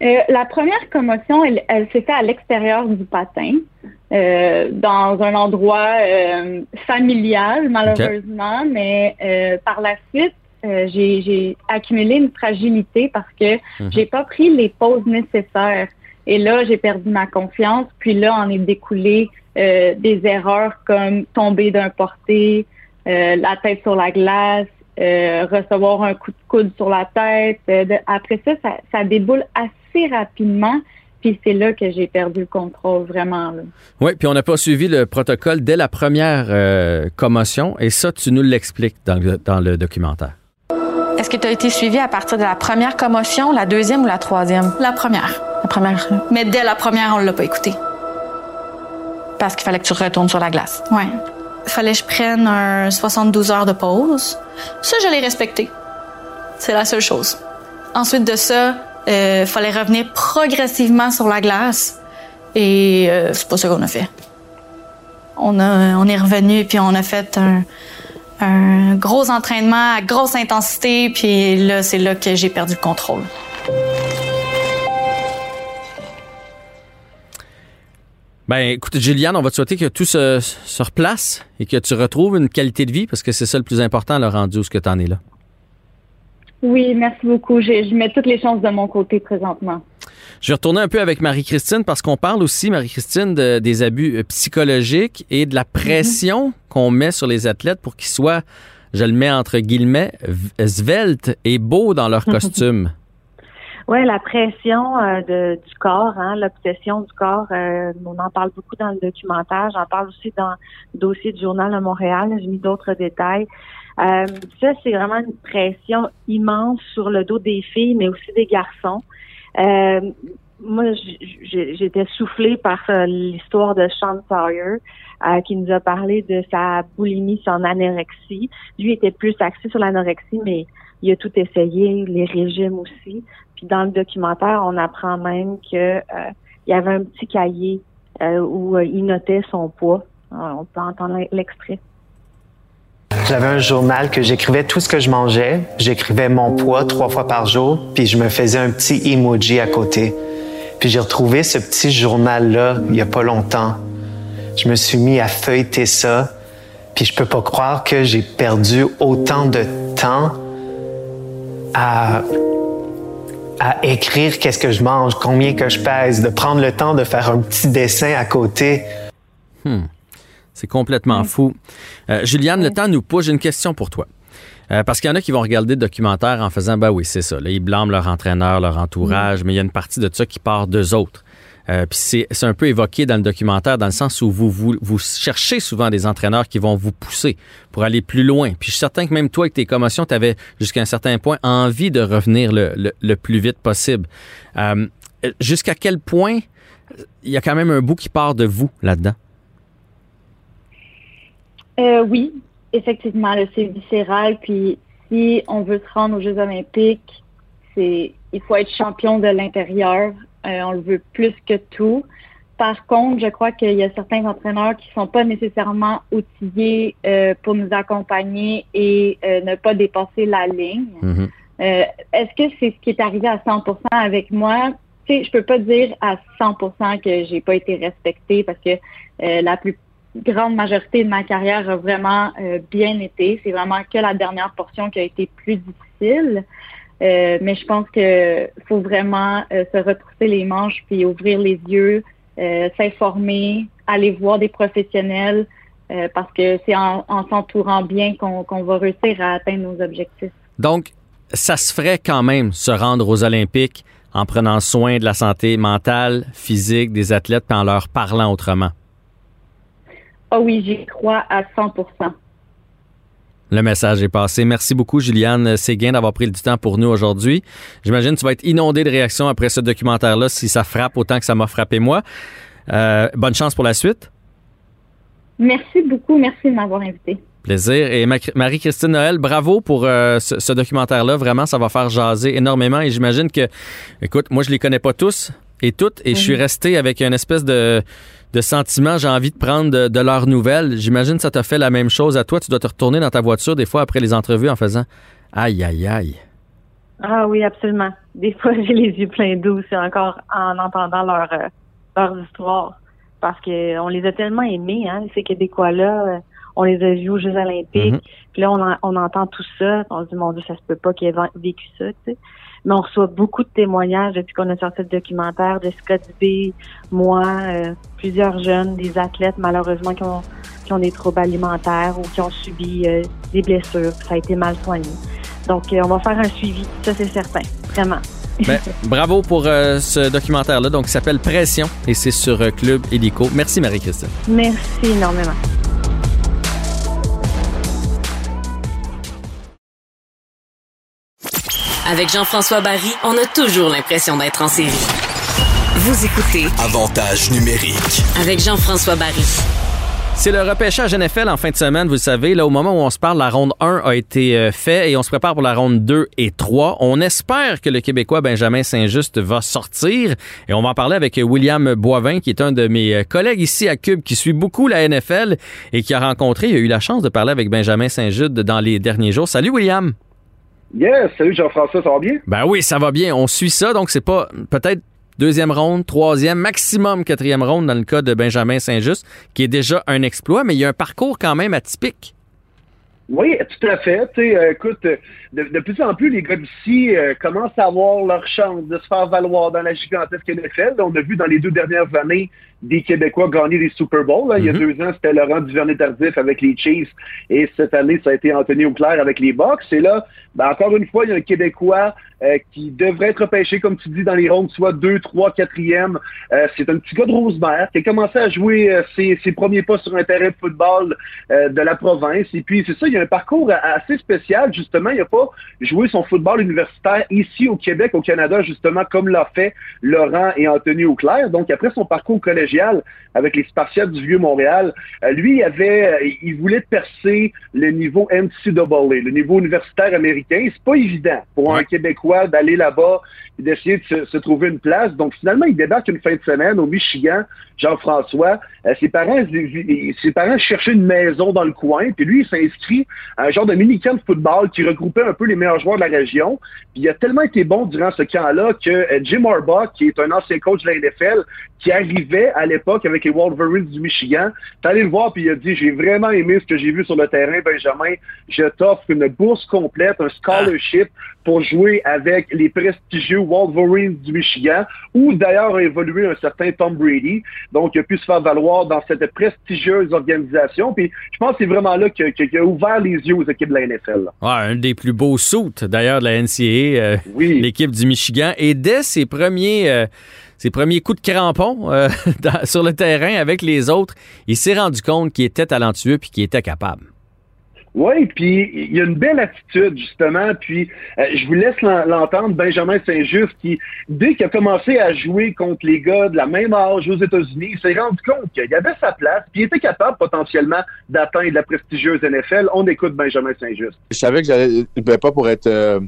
Euh, la première commotion, elle, elle s'est faite à l'extérieur du patin, euh, dans un endroit euh, familial, malheureusement, mais par la suite, j'ai accumulé une fragilité parce que mhm. j'ai pas pris les pauses nécessaires. Et là, j'ai perdu ma confiance. Puis là, on est découlé euh, des erreurs comme tomber d'un porté, euh, la tête sur la glace, euh, recevoir un coup de coude sur la tête. après ça, ça, déboule assez rapidement. Puis c'est là que j'ai perdu le contrôle, vraiment. Oui, puis on n'a pas suivi le protocole dès la première commotion. Et ça, tu nous l'expliques dans, dans le documentaire. Est-ce que tu as été suivi à partir de la première commotion, la deuxième ou la troisième? La première. La première. Mais dès la première, on l'a pas écouté. Parce qu'il fallait que tu retournes sur la glace. Ouais. Il fallait que je prenne un 72 heures de pause. Ça, je l'ai respecté. C'est la seule chose. Ensuite de ça, euh, fallait revenir progressivement sur la glace. Et euh, c'est pas ce qu'on a fait. On, a, on est revenu puis on a fait un, gros entraînement à grosse intensité. Puis là, c'est là que j'ai perdu le contrôle. Ben, écoute, Juliane, on va te souhaiter que tout se, se, replace et que tu retrouves une qualité de vie parce que c'est ça le plus important, le rendu où ce que tu en es là. Oui, merci beaucoup. Je, je, mets toutes les chances de mon côté présentement. Je vais retourner un peu avec Marie-Christine parce qu'on parle aussi, Marie-Christine, de, des abus euh, psychologiques et de la pression mhm. qu'on met sur les athlètes pour qu'ils soient, je le mets entre guillemets, sveltes et beaux dans leur *laughs* costume. Oui, la pression euh, de, du corps, hein, l'obsession du corps, euh, on en parle beaucoup dans le documentaire. J'en parle aussi dans le dossier du Journal de Montréal. J'ai mis d'autres détails. Euh, ça, c'est vraiment une pression immense sur le dos des filles, mais aussi des garçons. moi, j'étais soufflée par l'histoire de Sean Sawyer, qui nous a parlé de sa boulimie, son anorexie. Lui était plus axé sur l'anorexie, mais il a tout essayé, les régimes aussi. Puis dans le documentaire, on apprend même que euh, il y avait un petit cahier euh, où euh, il notait son poids. on peut entendre l'extrait. J'avais un journal que j'écrivais tout ce que je mangeais. J'écrivais mon poids trois fois par jour, puis je me faisais un petit emoji à côté. Puis j'ai retrouvé ce petit journal-là il y a pas longtemps. Je me suis mis à feuilleter ça, puis je peux pas croire que j'ai perdu autant de temps à à écrire qu'est-ce que je mange, combien que je pèse, de prendre le temps de faire un petit dessin à côté. Hmm. C'est complètement fou. Euh, Juliane, le temps nous pousse. J'ai une question pour toi. Euh, parce qu'il y en a qui vont regarder le documentaire en faisant, bah oui, c'est ça. Là, ils blâment leur entraîneur, leur entourage, mais il y a une partie de ça qui part d'eux autres. Euh, puis c'est un peu évoqué dans le documentaire, dans le sens où vous, vous, vous, cherchez souvent des entraîneurs qui vont vous pousser pour aller plus loin. Puis je suis certain que même toi, avec tes commotions, tu avais jusqu'à un certain point envie de revenir le, le, plus vite possible. Euh, jusqu'à quel point il y a quand même un bout qui part de vous là-dedans? Euh, oui, effectivement, c'est viscéral. Puis si on veut se rendre aux Jeux olympiques, c'est il faut être champion de l'intérieur. Euh, on le veut plus que tout. Par contre, je crois qu'il y a certains entraîneurs qui sont pas nécessairement outillés euh, pour nous accompagner et ne pas dépasser la ligne. Mm-hmm. Est-ce que c'est ce qui est arrivé à 100% avec moi? Sais, je peux pas dire à 100% que j'ai pas été respectée parce que la plus grande majorité de ma carrière a vraiment bien été. C'est vraiment que la dernière portion qui a été plus difficile. Euh, mais je pense que faut vraiment euh, se retrousser les manches puis ouvrir les yeux, euh, s'informer, aller voir des professionnels parce que c'est en, s'entourant bien qu'on va réussir à atteindre nos objectifs. Donc, ça se ferait quand même se rendre aux Olympiques en prenant soin de la santé mentale, physique des athlètes, puis en leur parlant autrement? Ah oui, j'y crois à 100% Le message est passé. Merci beaucoup, Juliane Séguin, d'avoir pris du temps pour nous aujourd'hui. J'imagine que tu vas être inondé de réactions après ce documentaire-là si ça frappe autant que ça m'a frappé moi. Euh, bonne chance pour la suite. Merci beaucoup. Merci de m'avoir invité. Plaisir. Et Marie-Christine Noël, bravo pour euh, ce, documentaire-là. Vraiment, ça va faire jaser énormément. Et j'imagine que, écoute, moi, je les connais pas tous et toutes. Et je suis resté avec une espèce de, de sentiment, j'ai envie de prendre de, leurs nouvelles. J'imagine que ça t'a fait la même chose à toi. Tu dois te retourner dans ta voiture des fois après les entrevues en faisant aïe, aïe, aïe. Ah oui, absolument. Des fois, *laughs* j'ai les yeux pleins d'eau, c'est encore en entendant leur, euh, leurs histoires. Parce qu'on les a tellement aimés, hein, ces Québécois-là. On les a vus aux Jeux olympiques. Mhm. Puis là, on, on, entend tout ça. On se dit, mon Dieu, ça se peut pas qu'ils aient vécu ça, tu sais. Mais on reçoit beaucoup de témoignages depuis qu'on a sorti le documentaire de Scott B, moi, euh, plusieurs jeunes, des athlètes, malheureusement, qui ont, qui ont des troubles alimentaires ou qui ont subi euh, des blessures. Ça a été mal soigné. Donc, euh, on va faire un suivi. Ça, c'est certain. Vraiment. *laughs* Ben, bravo pour ce documentaire-là. Donc, il s'appelle Pression et c'est sur Club Hélico. Merci, Marie-Christine. Merci énormément. Avec Jean-François Barry, on a toujours l'impression d'être en série. Vous écoutez Avantage numérique avec Jean-François Barry. C'est le repêchage NFL en fin de semaine, vous le savez. Là, au moment où on se parle, la ronde 1 a été euh, faite et on se prépare pour la ronde 2 et 3. On espère que le Québécois Benjamin Saint-Just va sortir et on va en parler avec William Boivin, qui est un de mes euh, collègues ici à Cube, qui suit beaucoup la NFL et qui a rencontré, il a eu la chance de parler avec Benjamin Saint-Just dans les derniers jours. Salut William! Yes, salut Jean-François, ça va bien? Ben oui, ça va bien. On suit ça, donc c'est pas peut-être deuxième ronde, troisième, maximum quatrième ronde dans le cas de Benjamin Saint-Just, qui est déjà un exploit, mais il y a un parcours quand même atypique. Oui, tout à fait. Euh, écoute, de, plus en plus, les gars d'ici euh, commencent à avoir leur chance de se faire valoir dans la gigantesque NFL. on a vu dans les deux dernières années des Québécois gagner des Super Bowls. Il y a mhm. deux ans, c'était Laurent Duvernay-Tardif avec les Chiefs et cette année, ça a été Anthony Auclair avec les Bucks. Et là, ben, encore une fois, il y a un Québécois euh, qui devrait être pêché, comme tu dis, dans les rondes, soit 2, 3, 4e. c'est un petit gars de Rosemère qui a commencé à jouer euh, ses, premiers pas sur un terrain de football euh, de la province. Et puis, c'est ça, il y a un parcours assez spécial, justement. Il n'a pas joué son football universitaire ici au Québec, au Canada, justement, comme l'a fait Laurent et Anthony Auclair. Donc, après son parcours avec les Spartiates du Vieux-Montréal, lui, il, avait, il voulait percer le niveau NCAA, le niveau universitaire américain. C'est pas évident pour un Québécois d'aller là-bas d'essayer de se, trouver une place. Donc finalement, il débarque une fin de semaine au Michigan, Jean-François. Euh, ses parents, ses parents cherchaient une maison dans le coin, puis lui, il s'inscrit à un genre de mini-camp de football qui regroupait un peu les meilleurs joueurs de la région. Puis il a tellement été bon durant ce camp-là que euh, Jim Harbaugh, qui est un ancien coach de la NFL, qui arrivait à l'époque avec les Wolverines du Michigan, est allé le voir puis il a dit j'ai vraiment aimé ce que j'ai vu sur le terrain, Benjamin. Je t'offre une bourse complète, un scholarship pour jouer avec les prestigieux Wolverines du Michigan, où d'ailleurs a évolué un certain Tom Brady. Donc, il a pu se faire valoir dans cette prestigieuse organisation. Puis, je pense que c'est vraiment là qu'il a, ouvert les yeux aux équipes de la NFL. Ouais, un des plus beaux soutes, d'ailleurs, de la NCAA, euh, oui. l'équipe du Michigan. Et dès ses premiers... Euh, ses premiers coups de crampon euh, *laughs* sur le terrain avec les autres, il s'est rendu compte qu'il était talentueux puis qu'il était capable. Oui, puis il y a une belle attitude, justement. Puis euh, je vous laisse l'entendre, Benjamin Saint-Just, qui, dès qu'il a commencé à jouer contre les gars de la même âge aux États-Unis, il s'est rendu compte qu'il avait sa place, puis il était capable potentiellement d'atteindre la prestigieuse NFL. On écoute Benjamin Saint-Just. Je savais que j'allais ben, pas pour être euh,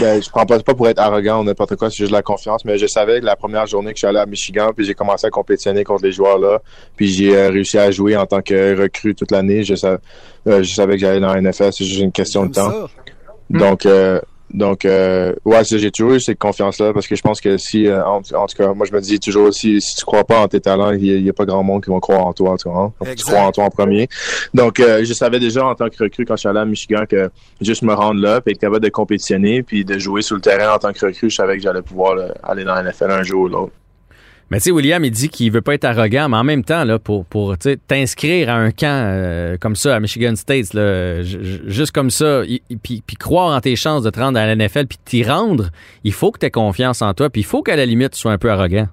ben, je prends pas, pas pour être arrogant ou n'importe quoi, c'est juste la confiance, mais je savais que la première journée que je suis allé à Michigan, puis j'ai commencé à compétitionner contre les joueurs là, puis j'ai euh, réussi à jouer en tant que recrue toute l'année. Je, savais, euh, je savais que j'allais dans la NFL, c'est juste une question de temps. Donc, euh, donc, euh, ouais, j'ai toujours eu cette confiance-là parce que je pense que si, euh, en, tout cas, moi je me dis toujours si, si tu crois pas en tes talents, il n'y a, pas grand monde qui va croire en toi, tu vois. tu crois en toi en premier. Donc, euh, je savais déjà en tant que recrue quand je suis allé à Michigan que juste me rendre là, puis être capable de compétitionner, puis de jouer sur le terrain en tant que recrue, je savais que j'allais pouvoir aller dans la NFL un jour ou l'autre. Mais tu sais, William, il dit qu'il veut pas être arrogant, mais en même temps, là, pour, pour t'inscrire à un camp euh, comme ça à Michigan State, là, ju- ju- juste comme ça, puis croire en tes chances de te rendre à la NFL, puis t'y rendre, il faut que tu aies confiance en toi, puis il faut qu'à la limite, tu sois un peu arrogant.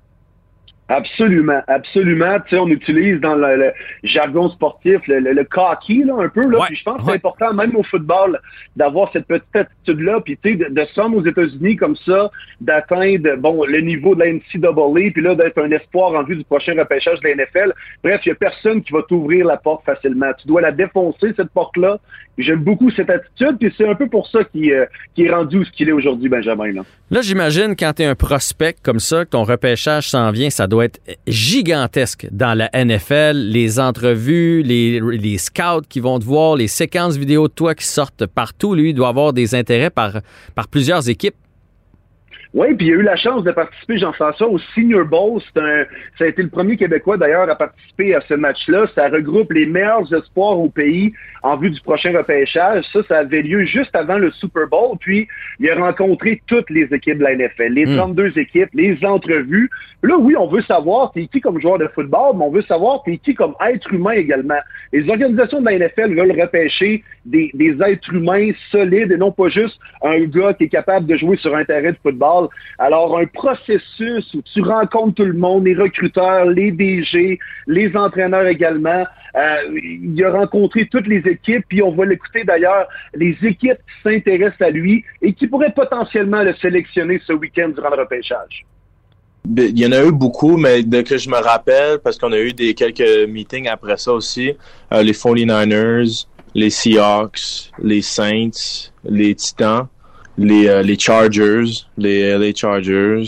Absolument, absolument. Tu sais, on utilise dans le, le jargon sportif le, le, le cocky, là, un peu. Là. Ouais, Puis je pense que c'est important, même au football, d'avoir cette petite attitude-là. Puis tu sais, de, de somme aux États-Unis comme ça, d'atteindre bon le niveau de la NCAA, puis là, d'être un espoir en vue du prochain repêchage de la NFL. Bref, il n'y a personne qui va t'ouvrir la porte facilement. Tu dois la défoncer, cette porte-là. J'aime beaucoup cette attitude, puis c'est un peu pour ça qu'il euh, qu'il est rendu où ce qu'il est aujourd'hui, Benjamin. Là. Là, j'imagine quand tu es un prospect comme ça, que ton repêchage s'en vient, ça doit être gigantesque dans la NFL. Les entrevues, les, scouts qui vont te voir, les séquences vidéo de toi qui sortent partout. Lui, doit avoir des intérêts par plusieurs équipes. Oui, puis il a eu la chance de participer, Jean-François, au Senior Bowl. Un, ça a été le premier Québécois d'ailleurs à participer à ce match-là. Ça regroupe les meilleurs espoirs au pays en vue du prochain repêchage. Ça, ça avait lieu juste avant le Super Bowl. Puis il a rencontré toutes les équipes de la NFL, les Mm. 32 équipes, les entrevues. Là, oui, on veut savoir t'es qui comme joueur de football, mais on veut savoir t'es qui comme être humain également. Les organisations de la NFL veulent repêcher des, des êtres humains solides et non pas juste un gars qui est capable de jouer sur un terrain de football. Alors, un processus où tu rencontres tout le monde, les recruteurs, les DG, les entraîneurs également. Euh, il a rencontré toutes les équipes, puis on va l'écouter d'ailleurs, les équipes qui s'intéressent à lui et qui pourraient potentiellement le sélectionner ce week-end durant le repêchage. Ben, Il y en a eu beaucoup, mais de que je me rappelle, parce qu'on a eu des quelques meetings après ça aussi, euh, les 49ers, les Seahawks, les Saints, les Titans, les, euh, les Chargers, les LA Chargers,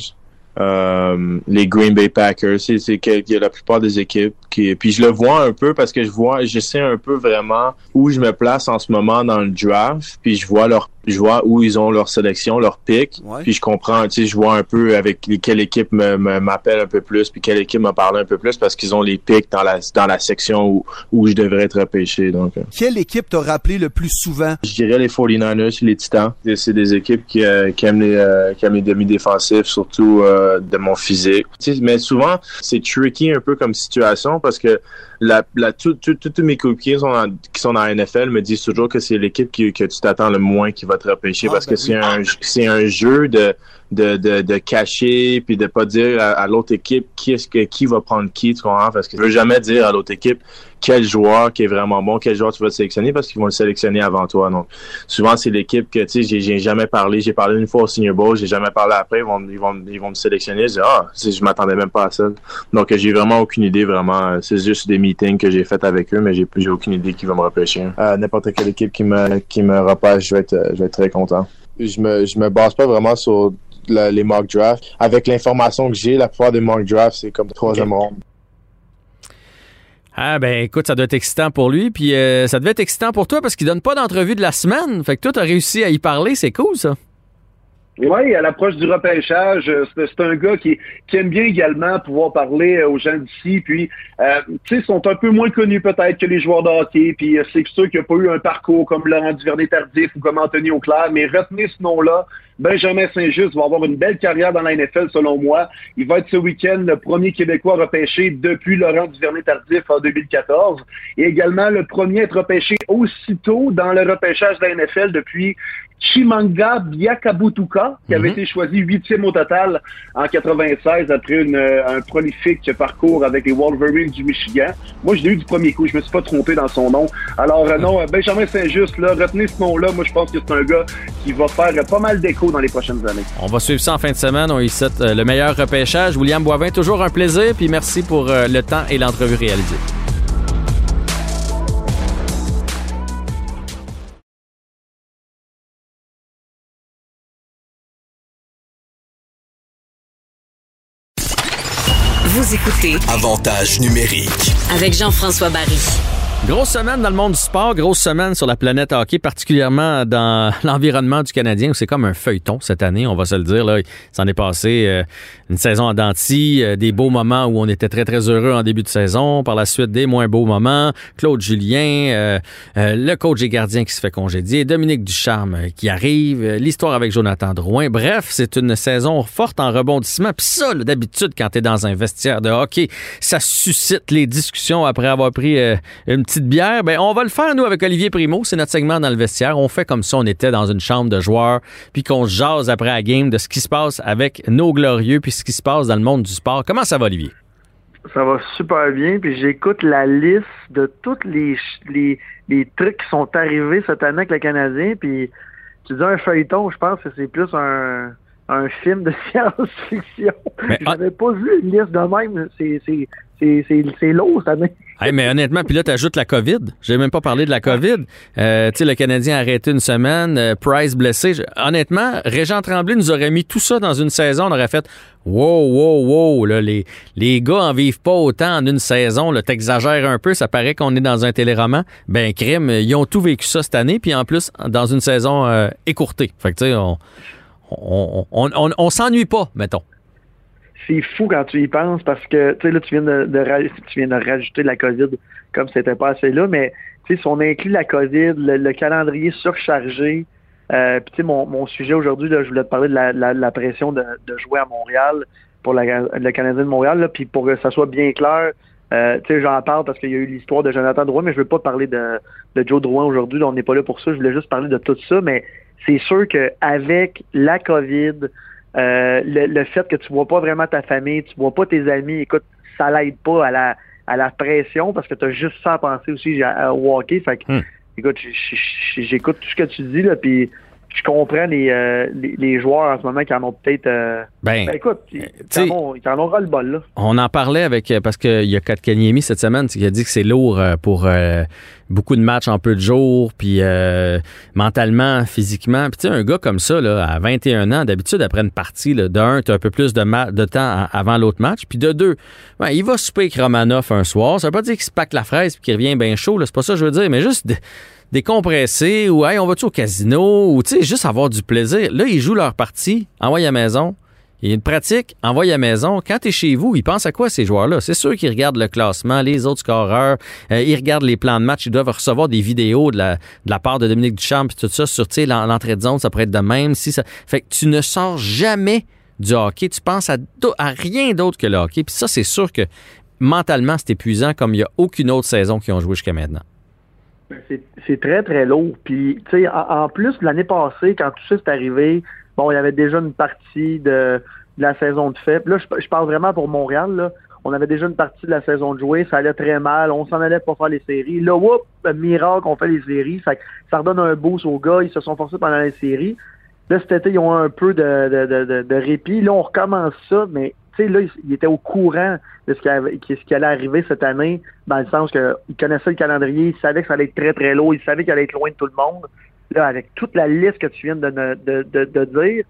euh, les Green Bay Packers. C'est, c'est la plupart des équipes qui. Puis je le vois un peu parce que je vois, je sais un peu vraiment où je me place en ce moment dans le draft. Puis je vois leur, je vois où ils ont leur sélection, leur pick. Ouais. Puis je comprends, tu sais, je vois un peu avec quelle équipe m'appelle un peu plus, puis quelle équipe me parle un peu plus parce qu'ils ont les picks dans la dans la section où, où je devrais être repêché. Donc, euh, Quelle équipe t'a rappelé le plus souvent? je dirais les 49ers, les Titans. C'est des équipes qui, euh, qui aiment les euh, qui aiment les demi-défensifs, surtout euh, de mon physique. Tu sais, mais souvent, c'est tricky un peu comme situation parce que la, la, tout- tout- tous mes coéquipiers sont en- qui sont dans la NFL me disent toujours que c'est l'équipe qui, que tu t'attends le moins qui va te repêcher Ah, parce ben que c'est oui. un c'est un jeu de de, de, de cacher puis de pas dire à, à l'autre équipe qui est-ce que qui va prendre qui tu comprends? Parce que je veux jamais dire à l'autre équipe quel joueur qui est vraiment bon quel joueur tu vas sélectionner parce qu'ils vont le sélectionner avant toi. Donc souvent c'est l'équipe que tu sais j'ai- jamais parlé. J'ai parlé une fois au Senior Bowl j'ai jamais parlé après. Ils vont ils vont ils vont me sélectionner. Je dis ah tu je m'attendais même pas à ça. Donc j'ai vraiment aucune idée vraiment. C'est juste des meetings que j'ai fait avec eux mais j'ai j'ai aucune idée qui va me repêcher. Euh, n'importe quelle équipe qui me qui me repêche je vais être je vais être très content. Je me je me base pas vraiment sur la- les mock drafts avec l'information que j'ai la plupart des mock drafts c'est comme troisième ronde Ah ben écoute, ça doit être excitant pour lui, puis euh, ça devait être excitant pour toi parce qu'il donne pas d'entrevue de la semaine. Fait que toi, t'as réussi à y parler, c'est cool ça. Oui, à l'approche du repêchage, euh, c'est un gars qui, qui aime bien également pouvoir parler euh, aux gens d'ici. Puis, euh, tu sais, sont un peu moins connus peut-être que les joueurs de hockey. Puis, c'est sûr qu'il n'y a pas eu un parcours comme Laurent Duvernay-Tardif ou comme Anthony Auclair. Mais retenez ce nom-là. Benjamin Saint-Just va avoir une belle carrière dans la NFL, selon moi. Il va être ce week-end le premier Québécois repêché depuis Laurent Duvernay-Tardif en 2014. Et également le premier à être repêché aussitôt dans le repêchage de la NFL depuis Chimanga Biakabutuka, qui avait Mhm. été choisi huitième au total en 96 après une, euh, un prolifique parcours avec les Wolverines du Michigan. Moi, je l'ai eu du premier coup, je me suis pas trompé dans son nom. Alors euh, non, euh, Benjamin Saint-Just, retenez ce nom-là. Moi, je pense que c'est un gars qui va faire pas mal d'écho dans les prochaines années. On va suivre ça en fin de semaine. On y souhaite euh, le meilleur repêchage. William Boivin, toujours un plaisir, puis merci pour euh, le temps et l'entrevue réalisée. Vous écoutez Avantage numérique. avec Jean-François Barry. Grosse semaine dans le monde du sport, grosse semaine sur la planète hockey, particulièrement dans *laughs* l'environnement du Canadien où c'est comme un feuilleton cette année, on va se le dire. Là, il s'en est passé euh, une saison en denti, euh, des beaux moments où on était très très heureux en début de saison, par la suite des moins beaux moments. Claude Julien, euh, le coach et gardien qui se fait congédier, Dominique Ducharme qui arrive, l'histoire avec Jonathan Drouin. Bref, c'est une saison forte en rebondissement. Puis ça, d'habitude, quand tu es dans un vestiaire de hockey, ça suscite les discussions après avoir pris une petite bière, ben on va le faire nous avec Olivier Primo, c'est notre segment dans le vestiaire. On fait comme si on était dans une chambre de joueurs, puis qu'on jase après la game de ce qui se passe avec nos glorieux, puis ce qui se passe dans le monde du sport. Comment ça va, Olivier? Ça va super bien, puis j'écoute la liste de tous les, les, les, trucs qui sont arrivés cette année avec le Canadien, puis tu dis un feuilleton, je pense que c'est plus un, un film de *laughs* science-fiction. J'avais pas vu une liste de même. C'est lourd cette année. *laughs* mais honnêtement, puis là, tu ajoutes la COVID. J'ai même pas parlé de la COVID. Euh, tu sais, le Canadien a arrêté une semaine, euh, Price blessé. honnêtement, Régent Tremblay nous aurait mis tout ça dans une saison. On aurait fait Wow, wow, wow, les, les gars en vivent pas autant en une saison. T'exagères un peu, ça paraît qu'on est dans un téléroman. Ben, crime, ils ont tout vécu ça cette année, puis en plus, dans une saison euh, écourtée. Fait que, tu sais, on on, on, s'ennuie pas, mettons. C'est fou quand tu y penses parce que, tu sais, là, tu viens de, viens de rajouter la COVID comme c'était pas assez là, mais, si on inclut la COVID, le, calendrier surchargé, euh, puis, tu sais, mon, sujet aujourd'hui, je voulais te parler de la, pression de, jouer à Montréal pour le Canadien de Montréal, puis pour que ça soit bien clair, euh, j'en parle parce qu'il y a eu l'histoire de Jonathan Drouin, mais je veux pas parler de, de Joe Drouin aujourd'hui. On n'est pas là pour ça. Je voulais juste parler de tout ça. Mais c'est sûr qu'avec la COVID, euh, le, fait que tu vois pas vraiment ta famille, tu vois pas tes amis, écoute, ça l'aide pas à la, à la pression parce que tu as juste ça à penser aussi au hockey. Fait que, hmm. écoute, j'écoute tout ce que tu dis, là, puis je comprends euh, les, les, joueurs en ce moment qui en ont peut-être. Euh, ben, ben, écoute, ils, en ont, le bol. Là. On en parlait avec. Euh, parce qu'il y a Katkaniemi cette semaine qui a dit que c'est lourd pour beaucoup de matchs en peu de jours, puis mentalement, physiquement. Puis tu sais, un gars comme ça, là, à 21 ans, d'habitude, après une partie, là, de un, tu as un peu plus de, de temps avant l'autre match. Puis de deux, ben, il va souper avec Romanoff un soir. Ça veut pas dire qu'il se pack la fraise puis qu'il revient bien chaud. C'est pas ça que je veux dire, mais juste décompresser ou hey, on va-tu au casino ou tu sais, juste avoir du plaisir. Là, ils jouent leur partie, envoie à la maison. Il y a une pratique, à la maison. Quand tu es chez vous, ils pensent à quoi ces joueurs-là? C'est sûr qu'ils regardent le classement, les autres scoreurs, euh, ils regardent les plans de match, ils doivent recevoir des vidéos de la, part de Dominique Duchamp et tout ça sur l'entrée de zone, ça pourrait être de même. Si ça... Fait que tu ne sors jamais du hockey, tu penses à, rien d'autre que le hockey. Puis ça, c'est sûr que mentalement, c'est épuisant comme il n'y a aucune autre saison qui ont joué jusqu'à maintenant. Ben, c'est très, très lourd. Puis, tu sais, en, plus, l'année passée, quand tout ça s'est arrivé, bon, il y avait déjà une partie de, la saison de fait. Là, je, parle vraiment pour Montréal. On avait déjà une partie de la saison de jouer, ça allait très mal, on s'en allait pas faire les séries. Là, whoop, miracle, on fait les séries. Ça, ça redonne un boost aux gars, ils se sont forcés pendant les séries. Là, cet été, ils ont un peu de, de répit. Là, on recommence ça, mais sais, là, il, était au courant de ce qui, ce qui allait arriver cette année, dans le sens qu'il connaissait le calendrier, il savait que ça allait être très, très lourd, il savait qu'il allait être loin de tout le monde. Là, avec toute la liste que tu viens de, de, dire,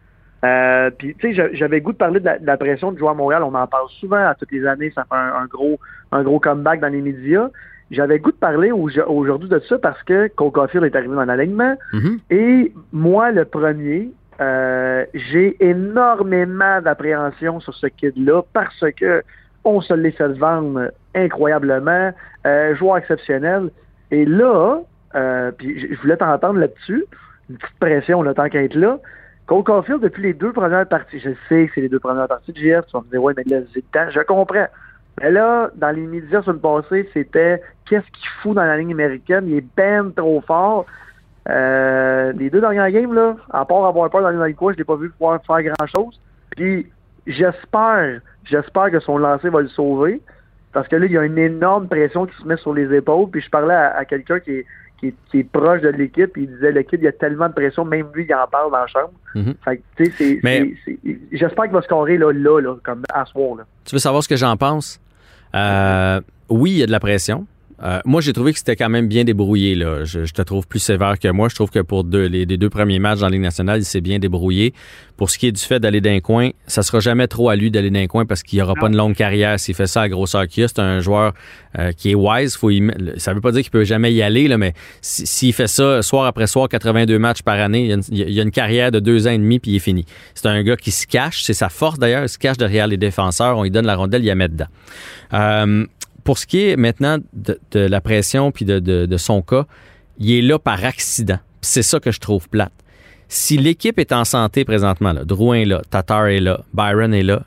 euh, puis, tu sais, j'avais goût de parler de la, pression de jouer à Montréal. On en parle souvent à toutes les années. Ça fait un, gros, un gros comeback dans les médias. J'avais goût de parler aujourd'hui de ça parce que Cole est arrivé dans l'alignement. Mm-hmm. Et moi, le premier, euh, j'ai énormément d'appréhension sur ce kid-là parce que on se l'est fait vendre incroyablement, euh, joueur exceptionnel. Et là, euh, puis je voulais t'entendre là-dessus, une petite pression, le temps qu'être là. Cole Caulfield, depuis les deux premières parties, je sais que c'est les deux premières parties de GF, tu vas me dire, ouais, mais là, c'est le je comprends. Mais là, dans les médias sur le passé, c'était qu'est-ce qu'il fout dans la ligne américaine, il est ben trop fort. Euh, les deux dernières games, là, à part avoir peur dans les coins, je l'ai pas vu pouvoir faire grand-chose. Puis j'espère, j'espère que son lancer va le sauver. Parce que là, il y a une énorme pression qui se met sur les épaules. Puis je parlais à, quelqu'un qui est, qui, est, proche de l'équipe, il disait kid, il y a tellement de pression, même lui, il en parle dans la chambre. Mm j'espère qu'il va scorer là, là, comme à soir. Là. Tu veux savoir ce que j'en pense? Euh, oui, il y a de la pression. Euh, moi, j'ai trouvé que c'était quand même bien débrouillé. Là. Je, je, te trouve plus sévère que moi. Je trouve que pour deux, les, les deux premiers matchs dans la Ligue nationale, il s'est bien débrouillé. Pour ce qui est du fait d'aller d'un coin, ça sera jamais trop à lui d'aller d'un coin parce qu'il n'y aura pas une longue carrière s'il fait ça à grosseur qu'il a. C'est un joueur euh, qui est wise. Faut y, ça veut pas dire qu'il peut jamais y aller, là, mais s'il fait ça soir après soir, 82 matchs par année, il y a une, il y a une carrière de deux ans et demi puis il est fini. C'est un gars qui se cache. C'est sa force d'ailleurs. Il se cache derrière les défenseurs. On lui donne la rondelle, il la met dedans. Euh, pour ce qui est maintenant de, la pression puis de, son cas, il est là par accident. C'est ça que je trouve plate. Si l'équipe est en santé présentement, Drouin est là, Tatar est là, Byron est là,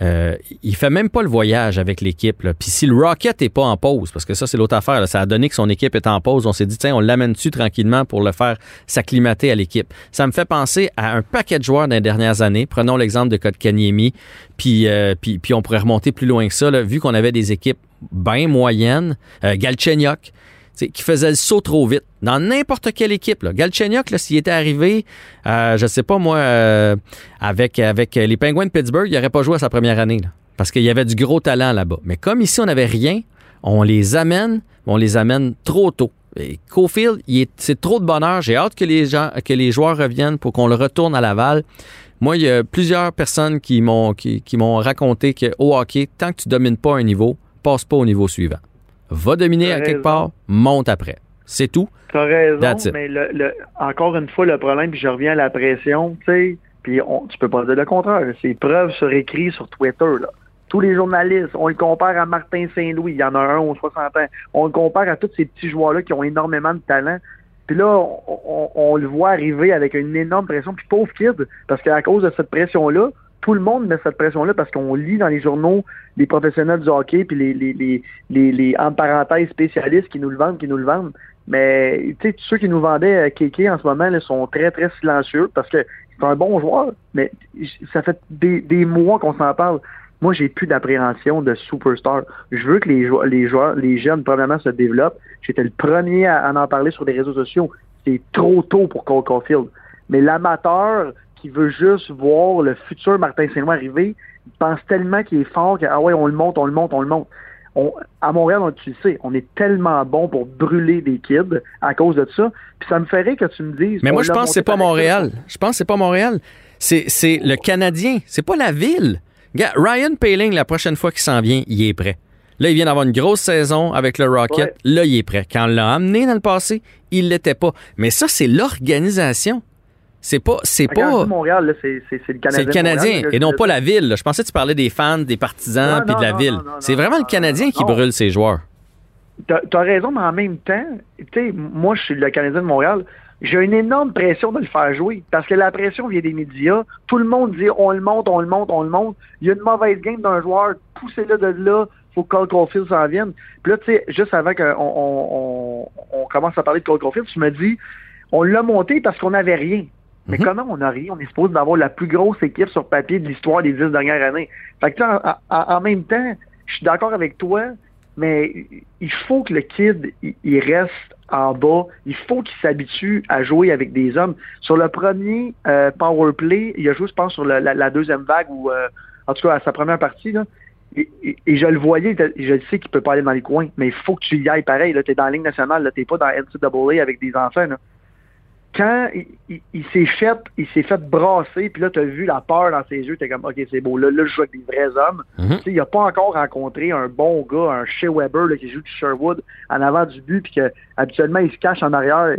euh, il fait même pas le voyage avec l'équipe. Puis si le Rocket est pas en pause, parce que ça, c'est l'autre affaire, ça a donné que son équipe est en pause, on s'est dit, tiens, on l'amène-tu tranquillement pour le faire s'acclimater à l'équipe? Ça me fait penser à un paquet de joueurs des dernières années. Prenons l'exemple de Kotkaniemi, puis, euh, puis, on pourrait remonter plus loin que ça, vu qu'on avait des équipes bien moyennes. Euh, qui faisait le saut trop vite dans n'importe quelle équipe. Là. Galchenyuk, s'il était arrivé, euh, je sais pas moi, euh, avec, les Penguins de Pittsburgh, il n'aurait pas joué à sa première année. Parce qu'il y avait du gros talent là-bas. Mais comme ici, on n'avait rien, on les amène, on les amène trop tôt. Et Cofield, c'est trop de bonheur. J'ai hâte que les, joueurs reviennent pour qu'on le retourne à Laval. Moi, il y a plusieurs personnes qui m'ont raconté que au hockey, tant que tu domines pas un niveau, passe pas au niveau suivant va dominer à quelque part, monte après. C'est tout. Tu as raison, mais le, le, encore une fois, le problème, puis je reviens à la pression, tu sais, puis tu peux pas dire le contraire. C'est preuve sur écrit sur Twitter, là. Tous les journalistes, on le compare à Martin Saint-Louis, il y en a un aux 60 ans. On le compare à tous ces petits joueurs-là qui ont énormément de talent. Puis là, on, on, on, le voit arriver avec une énorme pression. Puis pauvre kid, parce qu'à cause de cette pression-là, tout le monde met cette pression-là parce qu'on lit dans les journaux les professionnels du hockey puis les, en parenthèse spécialistes qui nous le vendent, qui nous le vendent. Mais tu sais, ceux qui nous vendaient Kéké en ce moment là, sont très, très silencieux parce que c'est un bon joueur, mais ça fait des, mois qu'on s'en parle. Moi, j'ai plus d'appréhension de superstar. Je veux que les, joueurs, les joueurs, les jeunes, probablement, se développent. J'étais le premier à, en parler sur les réseaux sociaux. C'est trop tôt pour Cole Caulfield. Mais l'amateur, qui veut juste voir le futur Martin Saint-Louis arriver, il pense tellement qu'il est fort que, ah ouais, on le monte, on le monte, on le monte. On, à Montréal, on, tu le sais, on est tellement bon pour brûler des kids à cause de ça. Puis ça me ferait que tu me dises. Mais moi, je pense que c'est pas Montréal. Je pense que c'est pas Montréal. C'est, c'est le Canadien. C'est pas la ville. Ryan Paling, la prochaine fois qu'il s'en vient, il est prêt. Là, il vient d'avoir une grosse saison avec le Rocket. Ouais. Là, il est prêt. Quand on l'a amené dans le passé, il l'était pas. Mais ça, c'est l'organisation. C'est pas. C'est pas. Montréal, c'est, le Canadien. C'est le Canadien et non pas la ville. Je pensais que tu parlais des fans, des partisans puis de la ville. C'est vraiment le Canadien qui brûle ses joueurs. T'as, as raison, mais en même temps, tu sais, moi, je suis le Canadien de Montréal. J'ai une énorme pression de le faire jouer parce que la pression vient des médias. Tout le monde dit on le monte, on le monte, on le monte. Il y a une mauvaise game d'un joueur, poussez-le de là, faut que Cole Caulfield s'en vienne. Puis là, tu sais, juste avant qu'on on, on, on, commence à parler de Cole Caulfield, tu me dis on l'a monté parce qu'on n'avait rien. Mais mm -hmm. comment on a rien? On est supposé d'avoir la plus grosse équipe sur papier de l'histoire des dix dernières années. Fait que là, en, en, en même temps, je suis d'accord avec toi, mais il faut que le kid, il reste en bas. Il faut qu'il s'habitue à jouer avec des hommes. Sur le premier euh, power play, il a joué, je pense, sur la, la, la deuxième vague ou euh, en tout cas à sa première partie. Là, et, et, et je le voyais, je le sais qu'il peut pas aller dans les coins, mais il faut que tu y ailles pareil. Tu es dans la ligne nationale, tu n'es pas dans NCAA avec des enfants. Là quand il, il, il s'est fait, il s'est fait brasser, puis là, tu as vu la peur dans ses yeux, tu es comme, OK, c'est beau, là, là, je joue avec des vrais hommes. Mm -hmm. Il n'a pas encore rencontré un bon gars, un Shea Weber là, qui joue du Sherwood en avant du but, puis que habituellement, il se cache en arrière.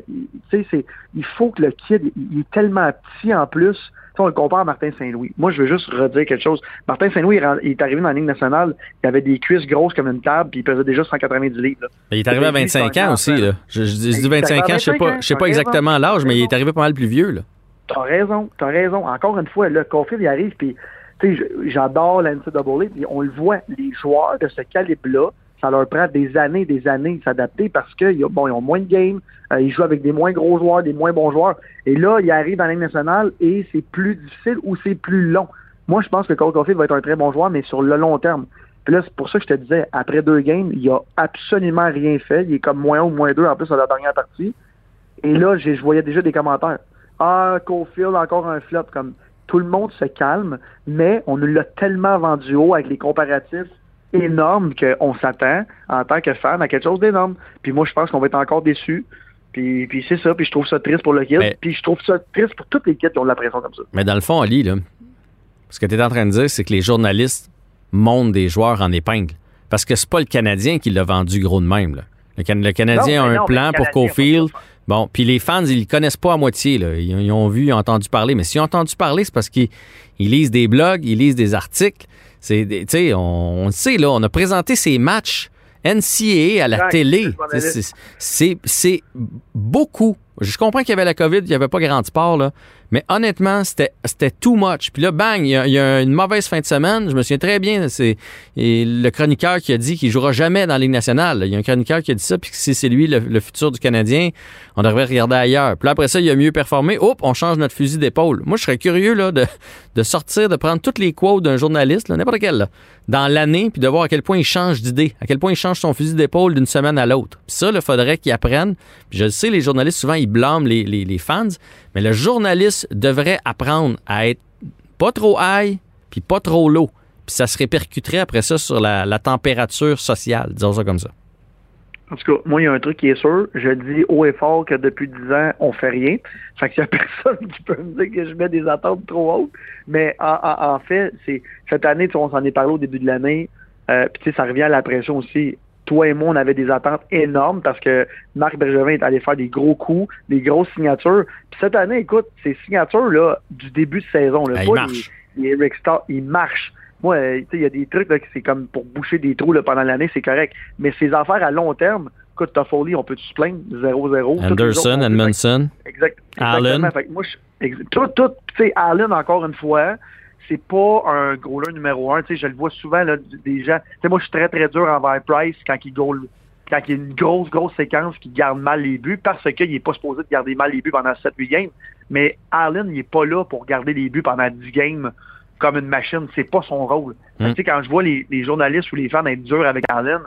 Tu sais, il faut que le kid, il est tellement petit en plus. On le compare à Martin Saint-Louis. Moi, je veux juste redire quelque chose. Martin Saint-Louis, il est arrivé dans la Ligue nationale, il avait des cuisses grosses comme une table, puis il pesait déjà 190 livres. Là. Mais il est arrivé à 25 ans aussi. Là. Je, je, je dis 25 ans, je sais pas, je sais pas exactement l'âge, mais il est arrivé pas mal plus vieux. Là. T'as raison, t'as raison. Encore une fois, le Caulfield, il arrive, puis j'adore la NCAA, puis on le voit, les joueurs de ce calibre-là, ça leur prend des années, des années de s'adapter parce qu'ils bon, ont moins de games, euh, ils jouent avec des moins gros joueurs, des moins bons joueurs. Et là, ils arrivent dans la Ligue nationale et c'est plus difficile ou c'est plus long. Moi, je pense que Cole Caulfield va être un très bon joueur, mais sur le long terme. Puis là, c'est pour ça que je te disais, après deux games, il a absolument rien fait. Il est comme moins un ou moins deux en plus à la dernière partie. Et là, je voyais déjà des commentaires. Ah, Caulfield, encore un flop. Comme tout le monde se calme, mais on nous l'a tellement vendu haut avec les comparatifs énorme qu'on s'attend en tant que fan à quelque chose d'énorme. Puis moi, je pense qu'on va être encore déçus. Puis, puis c'est ça, puis je trouve ça triste pour le kid, Mais- puis je trouve ça triste pour toutes les kids qui ont de la pression comme ça. Mais dans le fond, Ali, là, ce que tu es en train de dire, c'est que les journalistes montent des joueurs en épingle. Parce que c'est pas le Canadien qui l'a vendu gros de même. là. Le, Can- le Canadien Non, a un non, plan pour Cofield. Bon, puis les fans, ils le connaissent pas à moitié. Là. Ils, ils ont vu, ils ont entendu parler. Mais s'ils ont entendu parler, c'est parce qu'ils ils lisent des blogs, ils lisent des articles. C'est, des- tu sais, on, on le sait, là, on a présenté ces matchs NCAA à la Exact, télé. c'est beaucoup. Je comprends qu'il y avait la COVID, il n'y avait pas grand sport, là. Mais honnêtement, c'était too much. Puis là, bang, il y, a, une mauvaise fin de semaine. Je me souviens très bien, c'est le chroniqueur qui a dit qu'il jouera jamais dans la Ligue nationale. Il y a un chroniqueur qui a dit ça, puis si c'est lui le, futur du Canadien, on devrait regarder ailleurs. Puis là, après ça, il a mieux performé. Hop, on change notre fusil d'épaule. Moi, je serais curieux là, de, de sortir, de prendre toutes les quotes d'un journaliste, n'importe quel, dans l'année, puis de voir à quel point il change d'idée, à quel point il change son fusil d'épaule d'une semaine à l'autre. Ça, il faudrait qu'il apprenne. Puis je sais, les journalistes, souvent, ils blâment les fans, mais le journaliste devrait apprendre à être pas trop high, puis pas trop low. Puis ça se répercuterait après ça sur la, température sociale, disons ça comme ça. En tout cas, moi, il y a un truc qui est sûr. Je dis haut et fort que depuis 10 ans, on fait rien. Fait qu'il y a *laughs* personne qui peut me dire que je mets des attentes trop hautes. Mais en, fait, c'est cette année, on s'en est parlé au début de l'année. Euh, Puis tu sais, ça revient à la pression aussi. Toi et moi, on avait des attentes énormes parce que Marc Bergevin est allé faire des gros coups, des grosses signatures. Puis cette année, écoute, ces signatures-là, du début de saison, là, ils pas marchent. les, les Eric Starr, ils marchent. Moi, euh, tu sais, il y a des trucs là, que c'est comme pour boucher des trous là, pendant l'année, c'est correct. Mais ces affaires à long terme, écoute, Toffoli, on peut-tu se plaindre? 0-0. Toutes les autres, Anderson, on peut- Edmondson. Exact, Allen. moi, je- ex- tout, tout, tu sais, Allen, encore une fois, c'est pas un goaler numéro un. Tu sais, je le vois souvent, là, des gens. Tu sais, moi, je suis très, très dur envers Price quand il goal, quand il y a une grosse, grosse séquence qui garde mal les buts parce qu'il est pas supposé de garder mal les buts pendant 7-8 games. Mais Allen, il est pas là pour garder les buts pendant 10 games comme une machine. C'est pas son rôle. Fait que, Mm. Tu sais, quand je vois les, les journalistes ou les fans être durs avec Allen,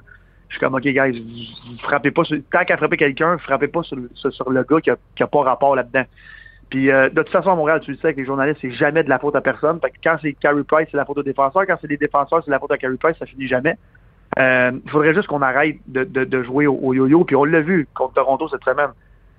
je suis comme, OK, guys, vous- vous frappez pas sur, tant qu'à frapper quelqu'un, frappez pas sur, le- sur, sur le gars qui a, qui a pas rapport là-dedans. Puis, euh, de toute façon, à Montréal, tu le sais, avec les journalistes, c'est jamais de la faute à personne. Que quand c'est Carey Price, c'est la faute au défenseur. Quand c'est les défenseurs, c'est la faute à Carey Price, ça finit jamais. Euh, Il faudrait juste qu'on arrête de, jouer au, yo-yo. Puis on l'a vu contre Toronto cette semaine.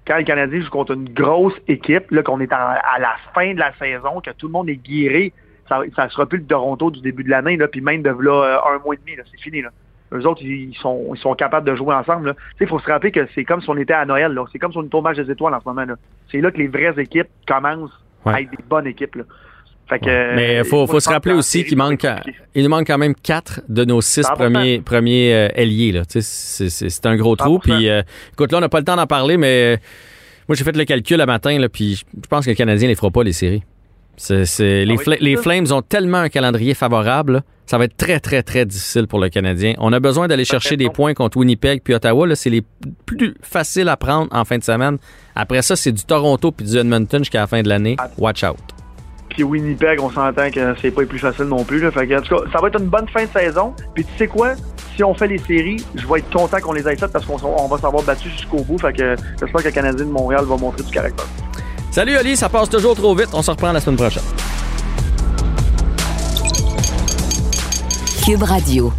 Quand le Canadien joue contre une grosse équipe, là, qu'on est à la fin de la saison, que tout le monde est guiré, ça, ça sera plus le Toronto du début de l'année, là, puis même de là, euh, un mois et demi, là, c'est fini. Là. Eux autres, ils sont, ils sont capables de jouer ensemble. Il faut se rappeler que c'est comme si on était à Noël. C'est comme si on était au match des étoiles en ce moment. C'est là que les vraies équipes commencent Ouais. à être des bonnes équipes. Là. Fait que, euh, Mais il faut, faut se rappeler aussi qu'il manque, il manque quand même quatre de nos six 100%. premiers, premiers euh, ailiers. C'est un gros trou. 100%. Puis, euh, écoute, là, on n'a pas le temps d'en parler, mais euh, moi, j'ai fait le calcul le matin, là, puis je je pense que le Canadien ne les fera pas, les séries. C'est- c'est- les, Ah les ça. Flames ont tellement un calendrier favorable. là, ça va être très, très, très difficile pour le Canadien. On a besoin d'aller chercher des points contre Winnipeg puis Ottawa. là, C'est les plus faciles à prendre en fin de semaine. Après ça, c'est du Toronto puis du Edmonton jusqu'à la fin de l'année. Ah. Watch out. Puis Winnipeg, on s'entend que c'est pas les plus facile non plus. Là. Fait que, en tout cas, ça va être une bonne fin de saison. Puis tu sais quoi? Si on fait les séries, je vais être content qu'on les ait faites parce qu'on on va s'avoir battu jusqu'au bout. Fait que j'espère que le Canadien de Montréal va montrer du caractère. Salut Ali, ça passe toujours trop vite. On se reprend la semaine prochaine. Cube Radio.